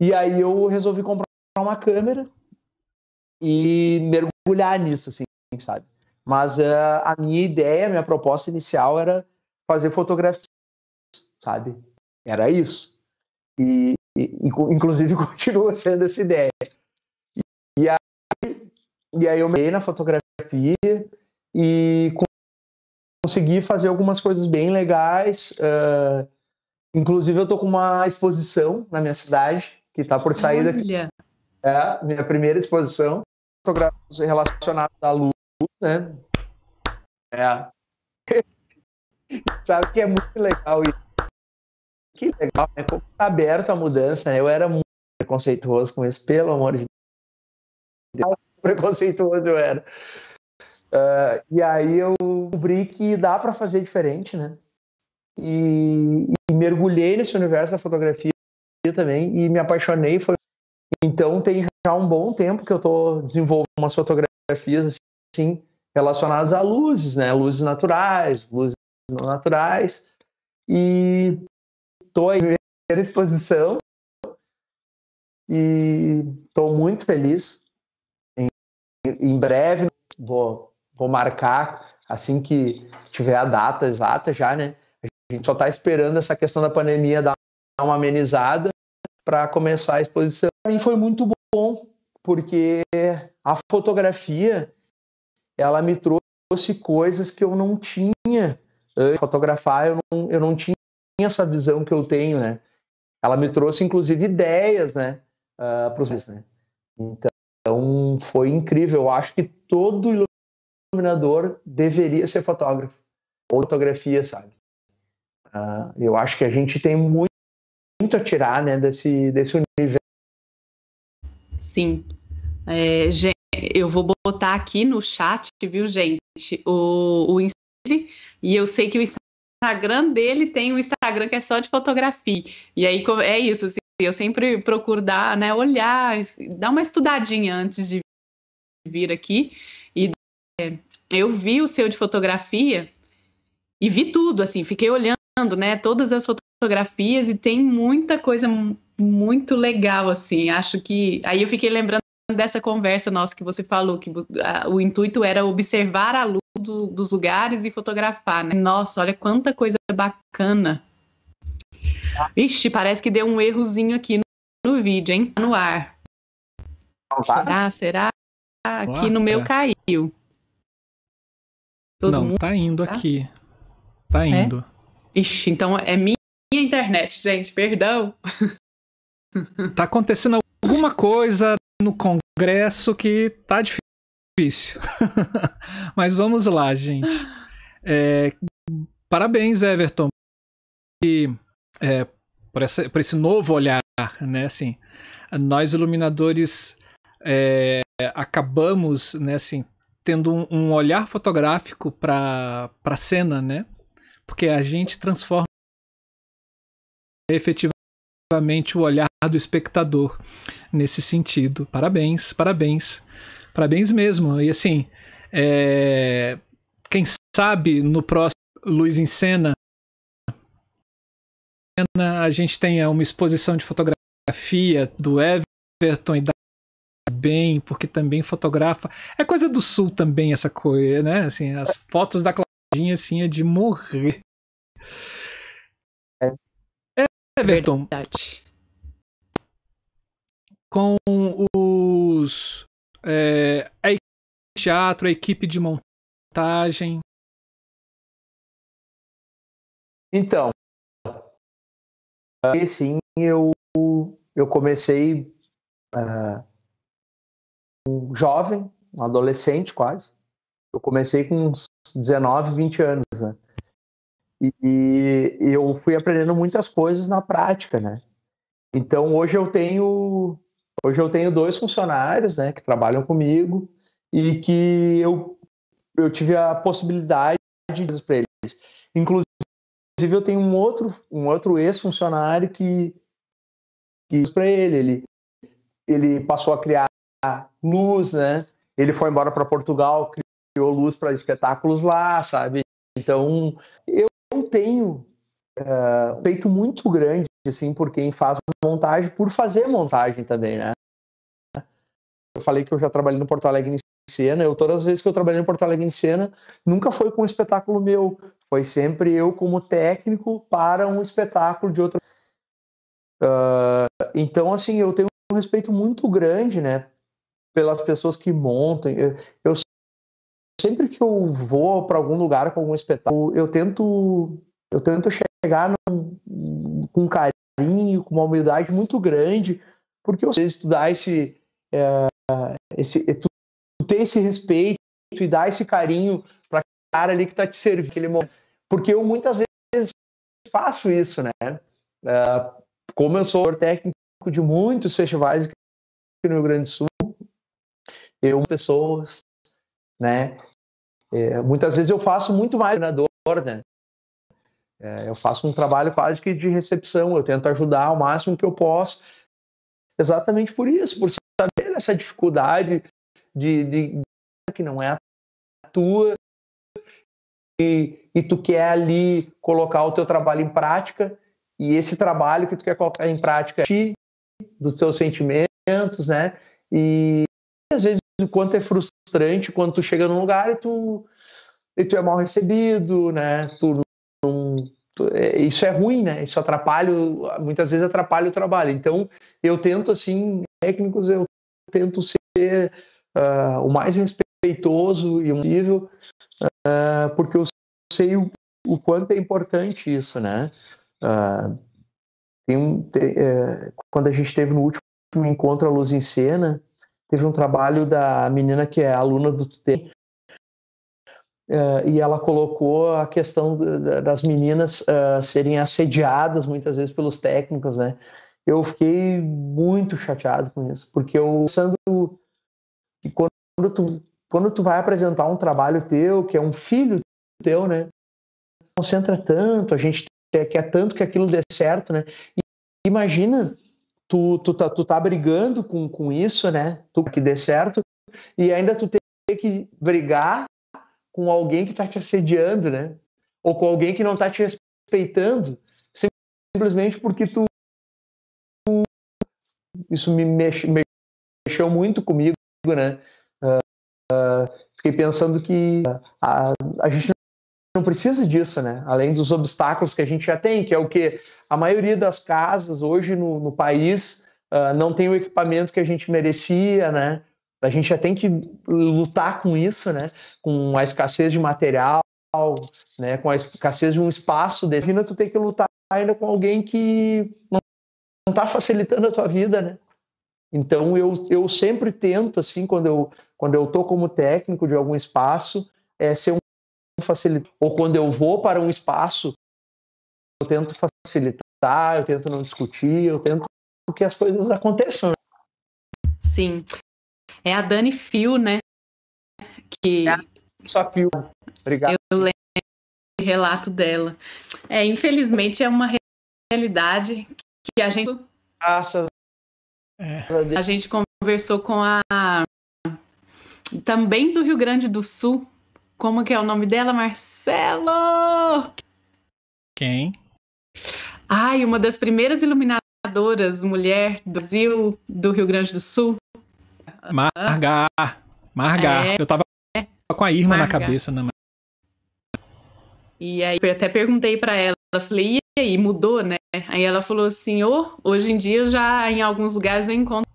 Speaker 3: E aí eu resolvi comprar uma câmera e mergulhar nisso, assim, sabe? Mas uh, a minha ideia, a minha proposta inicial era fazer fotografia, sabe? Era isso. E, e inclusive continua sendo essa ideia. E, aí, e aí eu me na fotografia e consegui fazer algumas coisas bem legais. Uh, inclusive eu tô com uma exposição na minha cidade que está por sair daqui. É, minha primeira exposição, fotógrafos relacionados à luz, né? É. Sabe que é muito legal isso que legal, né? Como tá aberto a mudança, né? Eu era muito preconceituoso com isso, pelo amor de Deus. Preconceituoso eu era. Uh, e aí eu descobri que dá para fazer diferente, né? E, e, mergulhei nesse universo da fotografia também e me apaixonei. Foi... Então tem já um bom tempo que eu estou desenvolvendo umas fotografias assim relacionadas a luzes, né? Luzes naturais, luzes não naturais. E estou aí na exposição e estou muito feliz. Em, em, breve vou, vou marcar assim que tiver a data exata já, né? A gente só está esperando essa questão da pandemia dar uma amenizada para começar a exposição. Para mim foi muito bom, porque a fotografia ela me trouxe coisas que eu não tinha. Fotografar eu não, eu não tinha essa visão que eu tenho, né? Ela me trouxe, inclusive, ideias, né? Uh, ah, para os né? Então, foi incrível. Eu acho que todo iluminador deveria ser fotógrafo. Ou fotografia, sabe? Uh, eu acho que a gente tem muito muito a tirar, né, desse, desse universo.
Speaker 1: Sim. É, gente, eu vou botar aqui no chat, viu, gente, o, o e eu sei que o Instagram dele tem um Instagram que é só de fotografia. E aí é isso, assim, eu sempre procuro dar, né, olhar, dar uma estudadinha antes de vir aqui. E é, eu vi o seu de fotografia e vi tudo, assim, fiquei olhando, né, todas as fotografias e tem muita coisa muito legal, assim. Acho que aí eu fiquei lembrando dessa conversa nossa que você falou que o intuito era observar a luz do, dos lugares e fotografar, né? Nossa, olha quanta coisa bacana. Ixi, parece que deu um errozinho aqui no, no vídeo, hein? Tá no ar. Será? Será? Aqui no meu caiu.
Speaker 2: Todo Não, mundo tá indo tá? aqui. Tá é? indo.
Speaker 1: É? Ixi, então é minha internet, gente, perdão.
Speaker 2: Tá acontecendo alguma coisa no Congresso que tá difícil. Mas vamos lá, gente. É, parabéns, Everton. E, é, por, essa, por esse novo olhar, né? Assim, nós iluminadores é, acabamos, né? Assim, tendo um, um olhar fotográfico para a cena, né? Porque a gente transforma efetivamente o olhar do espectador nesse sentido. Parabéns, parabéns, parabéns mesmo. E assim, é... quem sabe no próximo Luz em Cena a gente tenha uma exposição de fotografia do Everton e da bem, porque também fotografa. É coisa do sul também essa coisa, né? Assim, as fotos da Claudinha assim é de morrer. É. Everton. Verdade. Com os é, a equipe de teatro, a equipe de montagem.
Speaker 3: Então, sim, eu eu comecei uh, um jovem, um adolescente quase. Eu comecei com uns 19, 20 anos, né? E, eu fui aprendendo muitas coisas na prática, né? Então hoje eu tenho hoje eu tenho dois funcionários, né, que trabalham comigo e que eu eu tive a possibilidade de para eles. Inclusive eu tenho um outro um outro ex-funcionário que que para ele, ele ele passou a criar luz, né? Ele foi embora para Portugal, criou luz para espetáculos lá, sabe? Então eu tenho uh, um feito muito grande assim por quem faz montagem, por fazer montagem também, né? Eu falei que eu já trabalhei no Porto Alegre em cena. Eu todas as vezes que eu trabalhei no Porto Alegre em cena, nunca foi com um espetáculo meu, foi sempre eu como técnico para um espetáculo de outra. Uh, então, assim, eu tenho um respeito muito grande, né, pelas pessoas que montam. Eu, eu sempre que eu vou para algum lugar com algum espetáculo, eu tento eu tento chegar com um com uma humildade muito grande, porque sei estudar esse, é, esse tu, tu ter esse respeito e dar esse carinho para cara ali que está te servindo aquele momento. Porque eu muitas vezes faço isso, né? É, como eu sou técnico de muitos festivais aqui no Rio Grande do Sul, eu pessoas, né? É, muitas vezes eu faço muito mais treinador, né? É, eu faço um trabalho quase que de recepção, eu tento ajudar ao máximo que eu posso, exatamente por isso, por saber essa dificuldade de, de que não é a tua e, e tu quer ali colocar o teu trabalho em prática e esse trabalho que tu quer colocar em prática é dos teus sentimentos, né? E às vezes o quanto é frustrante quando tu chega num lugar e tu, e tu é mal recebido, né? Tu isso é ruim, né? Isso atrapalha, muitas vezes atrapalha o trabalho. Então, eu tento, assim, técnicos, eu tento ser uh, o mais respeitoso e possível, uh, porque eu sei o, o, quanto é importante isso, né? Uh, tem tem, uh, quando a gente teve no último encontro a Luz em Cena, teve um trabalho da menina que é aluna do TUTEM, uh, e ela colocou a questão das meninas uh, serem assediadas muitas vezes pelos técnicos, né? Eu fiquei muito chateado com isso, porque eu pensando que quando tu, quando tu vai apresentar um trabalho teu, que é um filho teu, né? Concentra tanto, a gente quer tanto que aquilo dê certo, né? E imagina tu, tu, tá, tu tá brigando com, com isso, né? Tu que dê certo, e ainda tu ter que brigar com alguém que tá te assediando, né? Ou com alguém que não tá te respeitando, simplesmente porque tu. Isso me mexe, mexeu muito comigo, né? Uh, uh, fiquei pensando que a, a gente não precisa disso, né? Além dos obstáculos que a gente já tem, que é o que a maioria das casas hoje no, no país uh, não tem o equipamento que a gente merecia, né? A gente já tem que lutar com isso, né? Com a escassez de material, né? Com a escassez de um espaço. Imagina tu ter que lutar ainda com alguém que não está facilitando a tua vida, né? Então eu, eu sempre tento assim quando eu quando eu tô como técnico de algum espaço é ser um facilitar. Ou quando eu vou para um espaço, eu tento facilitar, eu tento não discutir, eu tento que as coisas aconteçam.
Speaker 1: Sim. É a Dani Fio, né? Que. É
Speaker 3: só Fio. Obrigado.
Speaker 1: Eu lembro o relato dela. É, infelizmente é uma realidade que a gente.
Speaker 3: Graças
Speaker 1: é. A gente conversou com a. Também do Rio Grande do Sul, como que é o nome dela, Marcelo?
Speaker 2: Quem?
Speaker 1: Ai, uma das primeiras iluminadoras, mulher do Brasil, do Rio Grande do Sul.
Speaker 2: Marga. Marga. É, Eu tava com a Irma Marga. na cabeça, né?
Speaker 1: E aí eu até perguntei para ela, falei, e aí, mudou, né? Aí ela falou assim, oh, hoje em dia já em alguns lugares eu encontro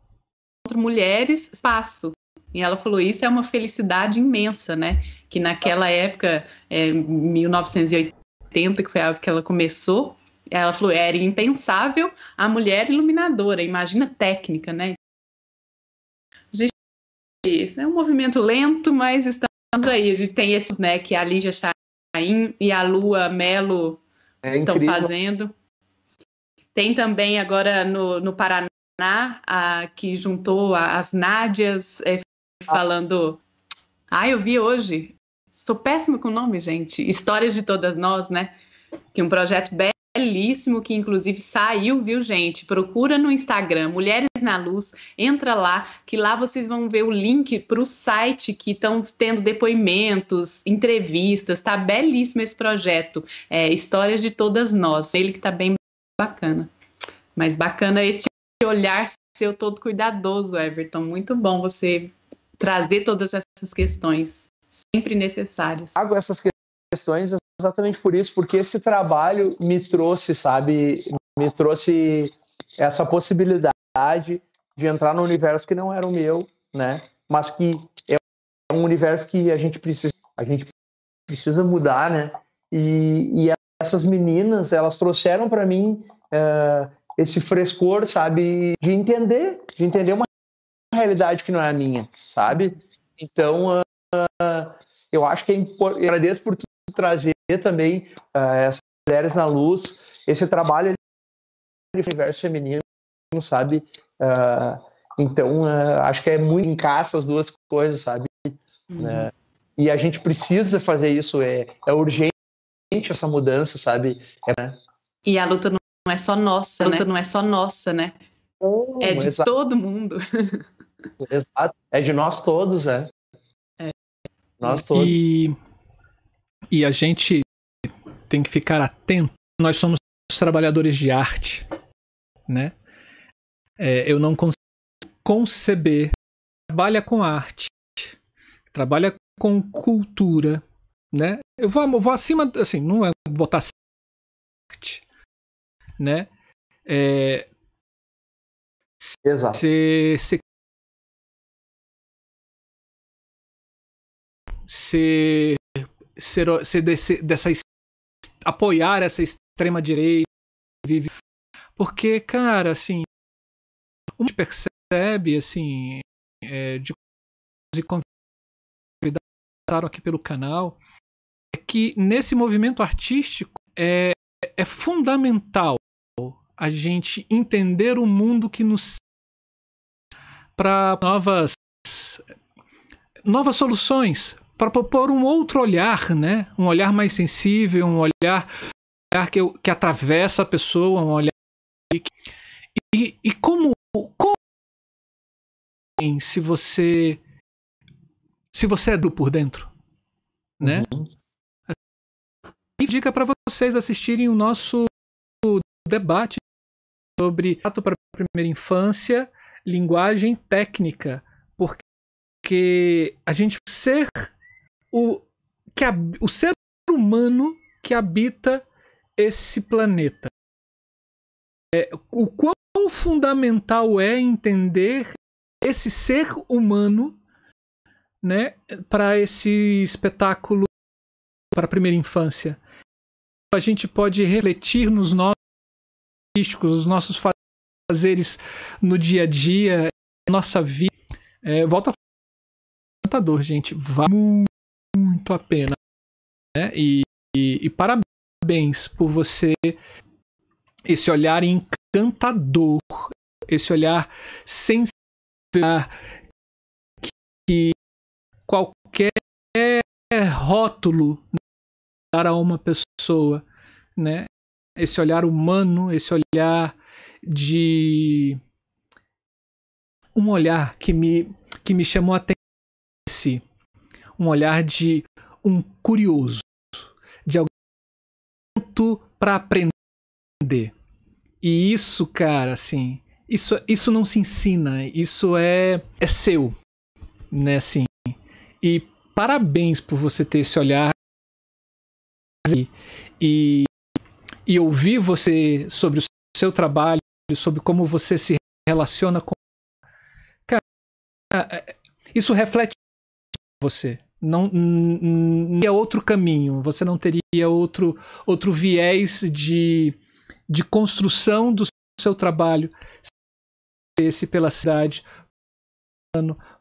Speaker 1: mulheres espaço. E ela falou, isso é uma felicidade imensa, né? que naquela época, é, 1980, que foi a época que ela começou, ela falou, era impensável a mulher iluminadora, imagina técnica, né? Isso é um movimento lento, mas estamos aí. A gente tem esses, né, que a Lígia Chaim e a Lua Melo estão é fazendo. Tem também agora no, no Paraná, a, que juntou as Nádias é, falando. Ah, eu vi hoje Sou péssima com nome, gente. Histórias de Todas Nós, né? Que é um projeto belíssimo que inclusive saiu, viu, gente? Procura no Instagram Mulheres na Luz, entra lá, que lá vocês vão ver o link para o site que estão tendo depoimentos, entrevistas. Tá belíssimo esse projeto. É, Histórias de Todas Nós. Ele que tá bem bacana. Mas bacana esse olhar seu todo cuidadoso, Everton. Muito bom você trazer todas essas questões sempre necessários.
Speaker 3: Trago essas questões exatamente por isso, porque esse trabalho me trouxe, sabe, me trouxe essa possibilidade de entrar no universo que não era o meu, né, mas que é um universo que a gente precisa, a gente precisa mudar, né, e, e essas meninas, elas trouxeram para mim uh, esse frescor, sabe, de entender, de entender uma realidade que não é a minha, sabe? Então, eu acho que é importante. Agradeço por tu trazer também uh, essas mulheres na luz, esse trabalho de universo feminino, sabe? Uh, então, uh, acho que é muito encaixa as duas coisas, sabe? Uhum. e a gente precisa fazer isso, é, é urgente essa mudança, sabe? É,
Speaker 1: E a luta não é só nossa, a luta né? não é só nossa, né? é de exato. todo mundo.
Speaker 3: Exato, é de nós todos, é.
Speaker 2: Nós todos. E, e a gente tem que ficar atento. Nós somos trabalhadores de arte, né? É, eu não consigo conceber. Trabalha com arte, trabalha com cultura, né? Eu vou, vou acima, assim, não é botar arte, né? É,
Speaker 3: Exato.
Speaker 2: Ser, ser ser, ser, ser desse, dessa apoiar essa extrema direita vive. Porque cara assim gente percebe assim é, de convidaram aqui pelo canal que nesse movimento artístico é, é fundamental a gente entender o mundo que nos para novas novas soluções, para propor um outro olhar, né? Um olhar mais sensível, um olhar, um olhar que, que atravessa a pessoa, um olhar e, e como, como se você se você é do por dentro, né? Uhum. Dica para vocês assistirem o nosso debate sobre ato para a primeira infância, linguagem técnica, porque a gente ser o que o ser humano que habita esse planeta. É, o quão fundamental é entender esse ser humano né, para esse espetáculo para a primeira infância. A gente pode refletir nos nossos os nossos fazeres no dia a dia, nossa vida. É, volta a encantador, gente. Muito a pena. Né? E, e, e parabéns por você esse olhar encantador, esse olhar sensível que qualquer rótulo dar a uma pessoa, né? Esse olhar humano, esse olhar de um olhar que me que me chamou a atenção, um olhar de um curioso, de alguém para aprender. E isso, cara, assim, isso, isso não se ensina, isso é, é seu, né, assim. E parabéns por você ter esse olhar e, e, e ouvir você sobre o seu trabalho, sobre como você se relaciona com. Cara, isso reflete você. Não, não é outro caminho. Você não teria outro, outro viés de, de construção do seu trabalho esse pela cidade,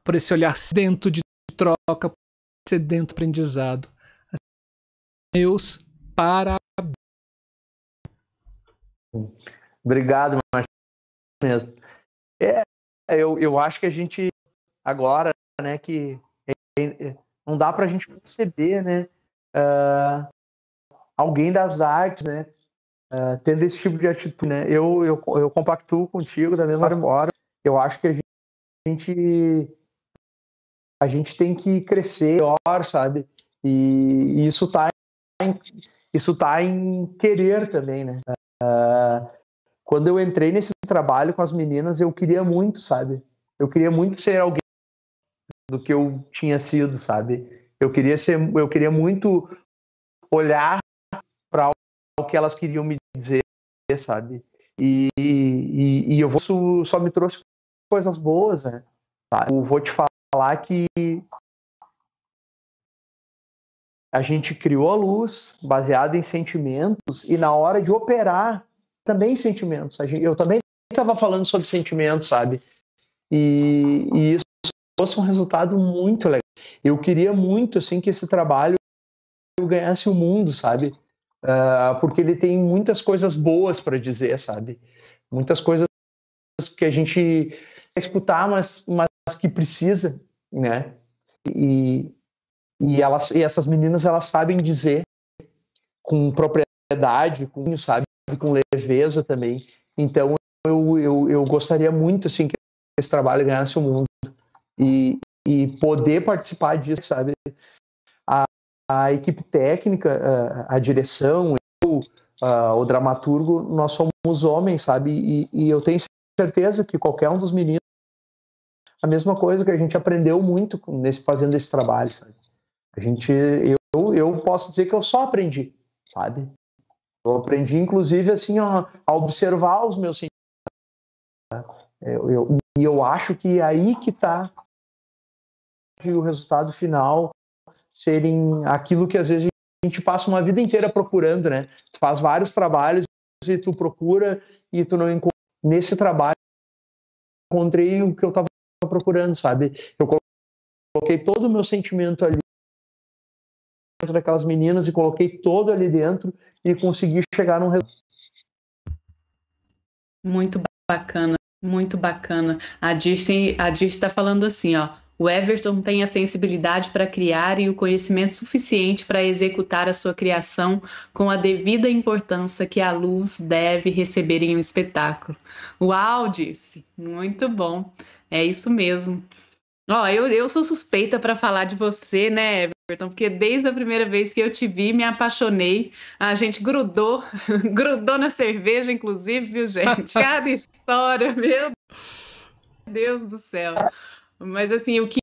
Speaker 2: por esse olhar sedento de troca, sedento aprendizado. Meus parabéns.
Speaker 3: Obrigado, Marcelo. É, eu, eu acho que a gente agora, né, que não dá para a gente perceber, né, uh, alguém das artes, né, uh, tendo esse tipo de atitude, né? Eu, eu, eu compactuo contigo da mesma forma. Eu acho que a gente a gente tem que crescer melhor, sabe? E, e isso tá em, isso tá em querer também, né? Uh, quando eu entrei nesse trabalho com as meninas, eu queria muito, sabe? Eu queria muito ser alguém do que eu tinha sido, sabe? Eu queria ser, eu queria muito olhar para o que elas queriam me dizer, sabe? E, e, e eu vou, só me trouxe coisas boas, né? Eu vou te falar que a gente criou a luz baseada em sentimentos e na hora de operar também sentimentos. Eu também estava falando sobre sentimentos, sabe? E, e, isso fosse um resultado muito legal. Eu queria muito assim que esse trabalho ganhasse o mundo, sabe? Uh, porque ele tem muitas coisas boas para dizer, sabe? Muitas coisas que a gente quer escutar, mas, mas que precisa, né? E, e elas e essas meninas elas sabem dizer com propriedade, com sabe, com leveza também. Então eu, eu, eu gostaria muito assim que esse trabalho ganhasse o mundo e, e poder participar disso, sabe? A, a equipe técnica, a, a direção, eu, a, o dramaturgo, nós somos homens, sabe? E, e, eu tenho certeza que qualquer um dos meninos a mesma coisa que a gente aprendeu muito nesse fazendo esse trabalho, sabe? A gente, eu, eu posso dizer que eu só aprendi, sabe? Eu aprendi, inclusive, assim, a, a observar os meus sentimentos. Eu, eu, e eu acho que é aí que está o resultado final serem aquilo que às vezes a gente passa uma vida inteira procurando, né? Tu faz vários trabalhos e tu procura e tu não encontra. Nesse trabalho encontrei o que eu estava procurando, sabe? Eu coloquei todo o meu sentimento ali daquelas meninas e coloquei todo ali dentro e consegui chegar num resultado.
Speaker 1: Muito bacana, muito bacana. A Dirce a está falando assim, ó. O Everton tem a sensibilidade para criar e o conhecimento suficiente para executar a sua criação com a devida importância que a luz deve receber em um espetáculo. Uau, disse. Muito bom. É isso mesmo. Ó, eu, eu sou suspeita para falar de você, né, Everton? Porque desde a primeira vez que eu te vi, me apaixonei. A gente grudou, grudou na cerveja, inclusive, viu, gente? Cada história, meu Deus do céu. Mas assim, o que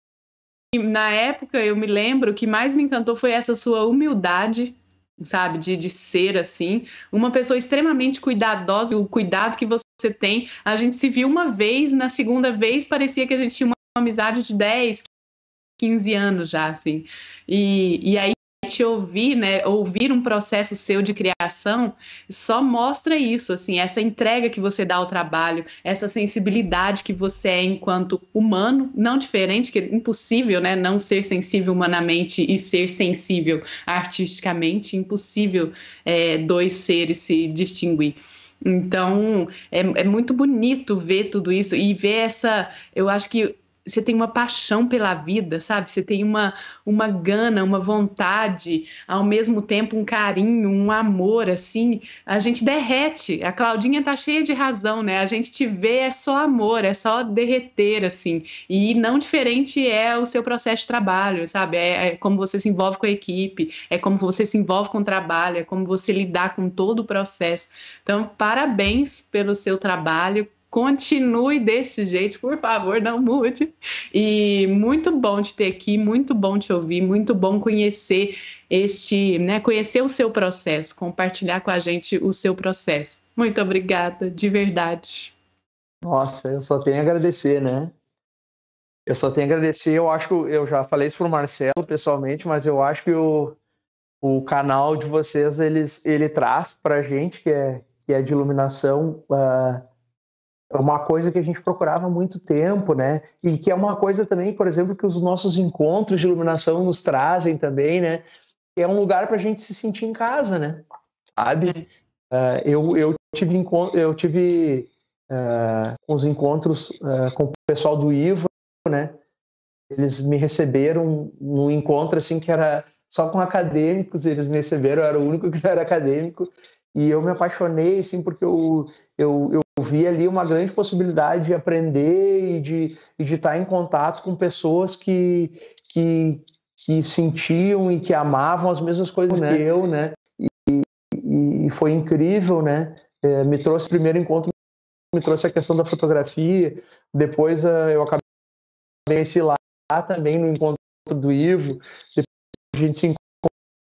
Speaker 1: na época eu me lembro, o que mais me encantou foi essa sua humildade, sabe, de, de ser assim, uma pessoa extremamente cuidadosa, o cuidado que você tem. A gente se viu uma vez, na segunda vez parecia que a gente tinha uma amizade de 10, 15 anos já, assim. E, e aí te ouvir, né, ouvir um processo seu de criação, só mostra isso, assim, essa entrega que você dá ao trabalho, essa sensibilidade que você é enquanto humano, não diferente, que é impossível, né, não ser sensível humanamente e ser sensível artisticamente, impossível é, dois seres se distinguir. Então, é, é muito bonito ver tudo isso e ver essa. Eu acho que você tem uma paixão pela vida, sabe? Você tem uma, uma gana, uma vontade, ao mesmo tempo um carinho, um amor, assim. A gente derrete. A Claudinha tá cheia de razão, né? A gente te vê é só amor, é só derreter, assim. E não diferente é o seu processo de trabalho, sabe? É, é como você se envolve com a equipe, é como você se envolve com o trabalho, é como você lidar com todo o processo. Então, parabéns pelo seu trabalho Continue desse jeito, por favor, não mude. E muito bom te ter aqui, muito bom te ouvir, muito bom conhecer este, né, conhecer o seu processo, compartilhar com a gente o seu processo. Muito obrigada, de verdade.
Speaker 3: Nossa, eu só tenho a agradecer, né? Eu só tenho a agradecer. Eu acho que eu já falei isso pro Marcelo pessoalmente, mas eu acho que o, o canal de vocês eles, ele traz para gente que é que é de iluminação. Uh, uma coisa que a gente procurava há muito tempo, né? E que é uma coisa também, por exemplo, que os nossos encontros de iluminação nos trazem também, né? Que é um lugar para a gente se sentir em casa, né? Sabe? Uh, eu, eu tive, eu tive uh, uns encontros uh, com o pessoal do IVA, né? Eles me receberam num encontro assim que era só com acadêmicos, eles me receberam, eu era o único que não era acadêmico, e eu me apaixonei, assim, porque eu, eu, eu vi ali uma grande possibilidade de aprender e de, e de estar em contato com pessoas que, que, que sentiam e que amavam as mesmas coisas né? que eu, né? E, e, e foi incrível, né? É, me trouxe primeiro encontro, me trouxe a questão da fotografia, depois uh, eu acabei conheci lá também no encontro do Ivo, depois a gente se encontra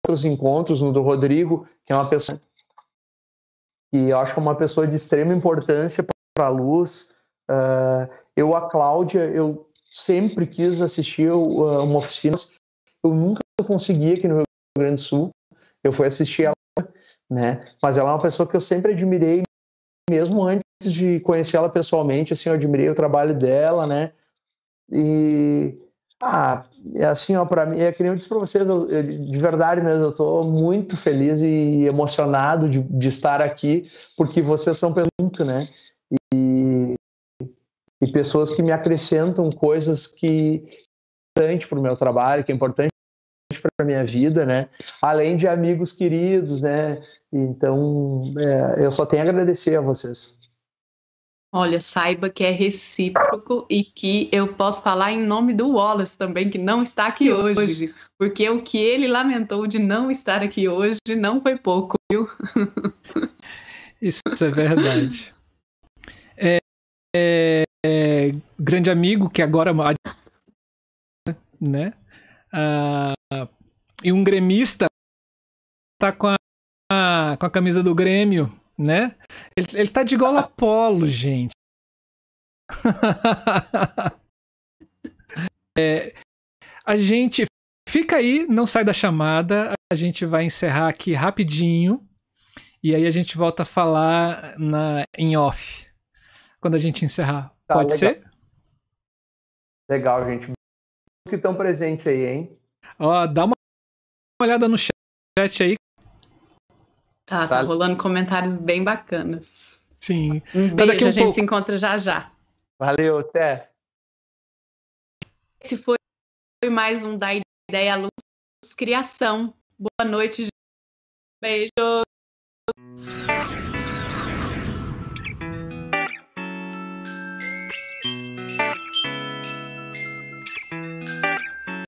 Speaker 3: outros encontros no do Rodrigo, que é uma pessoa e eu acho que é uma pessoa de extrema importância para a luz. Uh, eu, a Cláudia, eu sempre quis assistir uh, uma oficina, eu nunca consegui aqui no Rio Grande do Sul. Eu fui assistir ela, né? Mas ela é uma pessoa que eu sempre admirei, mesmo antes de conhecê-la pessoalmente, assim, eu admirei o trabalho dela, né? E ah, é assim, ó, para mim, é que nem eu disse para vocês, eu, eu, de verdade mesmo, eu estou muito feliz e emocionado de, de, estar aqui, porque vocês são muito, né? E, e pessoas que me acrescentam coisas que é importante para o meu trabalho, que é importante para a minha vida, né? Além de amigos queridos, né? Então, é, eu só tenho a agradecer a vocês.
Speaker 1: Olha, saiba que é recíproco e que eu posso falar em nome do Wallace também, que não está aqui hoje, porque o que ele lamentou de não estar aqui hoje não foi pouco, viu?
Speaker 2: Isso é verdade. É, é, é, grande amigo que agora né? Ah, e um gremista tá com a, com a camisa do Grêmio né? Ele, ele tá de gola polo, gente. é, a gente fica aí, não sai da chamada. A gente vai encerrar aqui rapidinho. E aí a gente volta a falar na, em off. Quando a gente encerrar. Tá, Pode legal. ser?
Speaker 3: Legal, gente. Que estão presentes aí, hein?
Speaker 2: Ó, dá uma olhada no chat aí.
Speaker 1: Tá, tá rolando comentários bem bacanas.
Speaker 2: Sim.
Speaker 1: Um
Speaker 2: Tá daqui
Speaker 1: beijo,
Speaker 2: um
Speaker 1: a gente
Speaker 2: pouco.
Speaker 1: se encontra já já.
Speaker 3: Valeu, até.
Speaker 1: Esse foi mais um da Ideia Luz Criação. Boa noite, gente. beijo.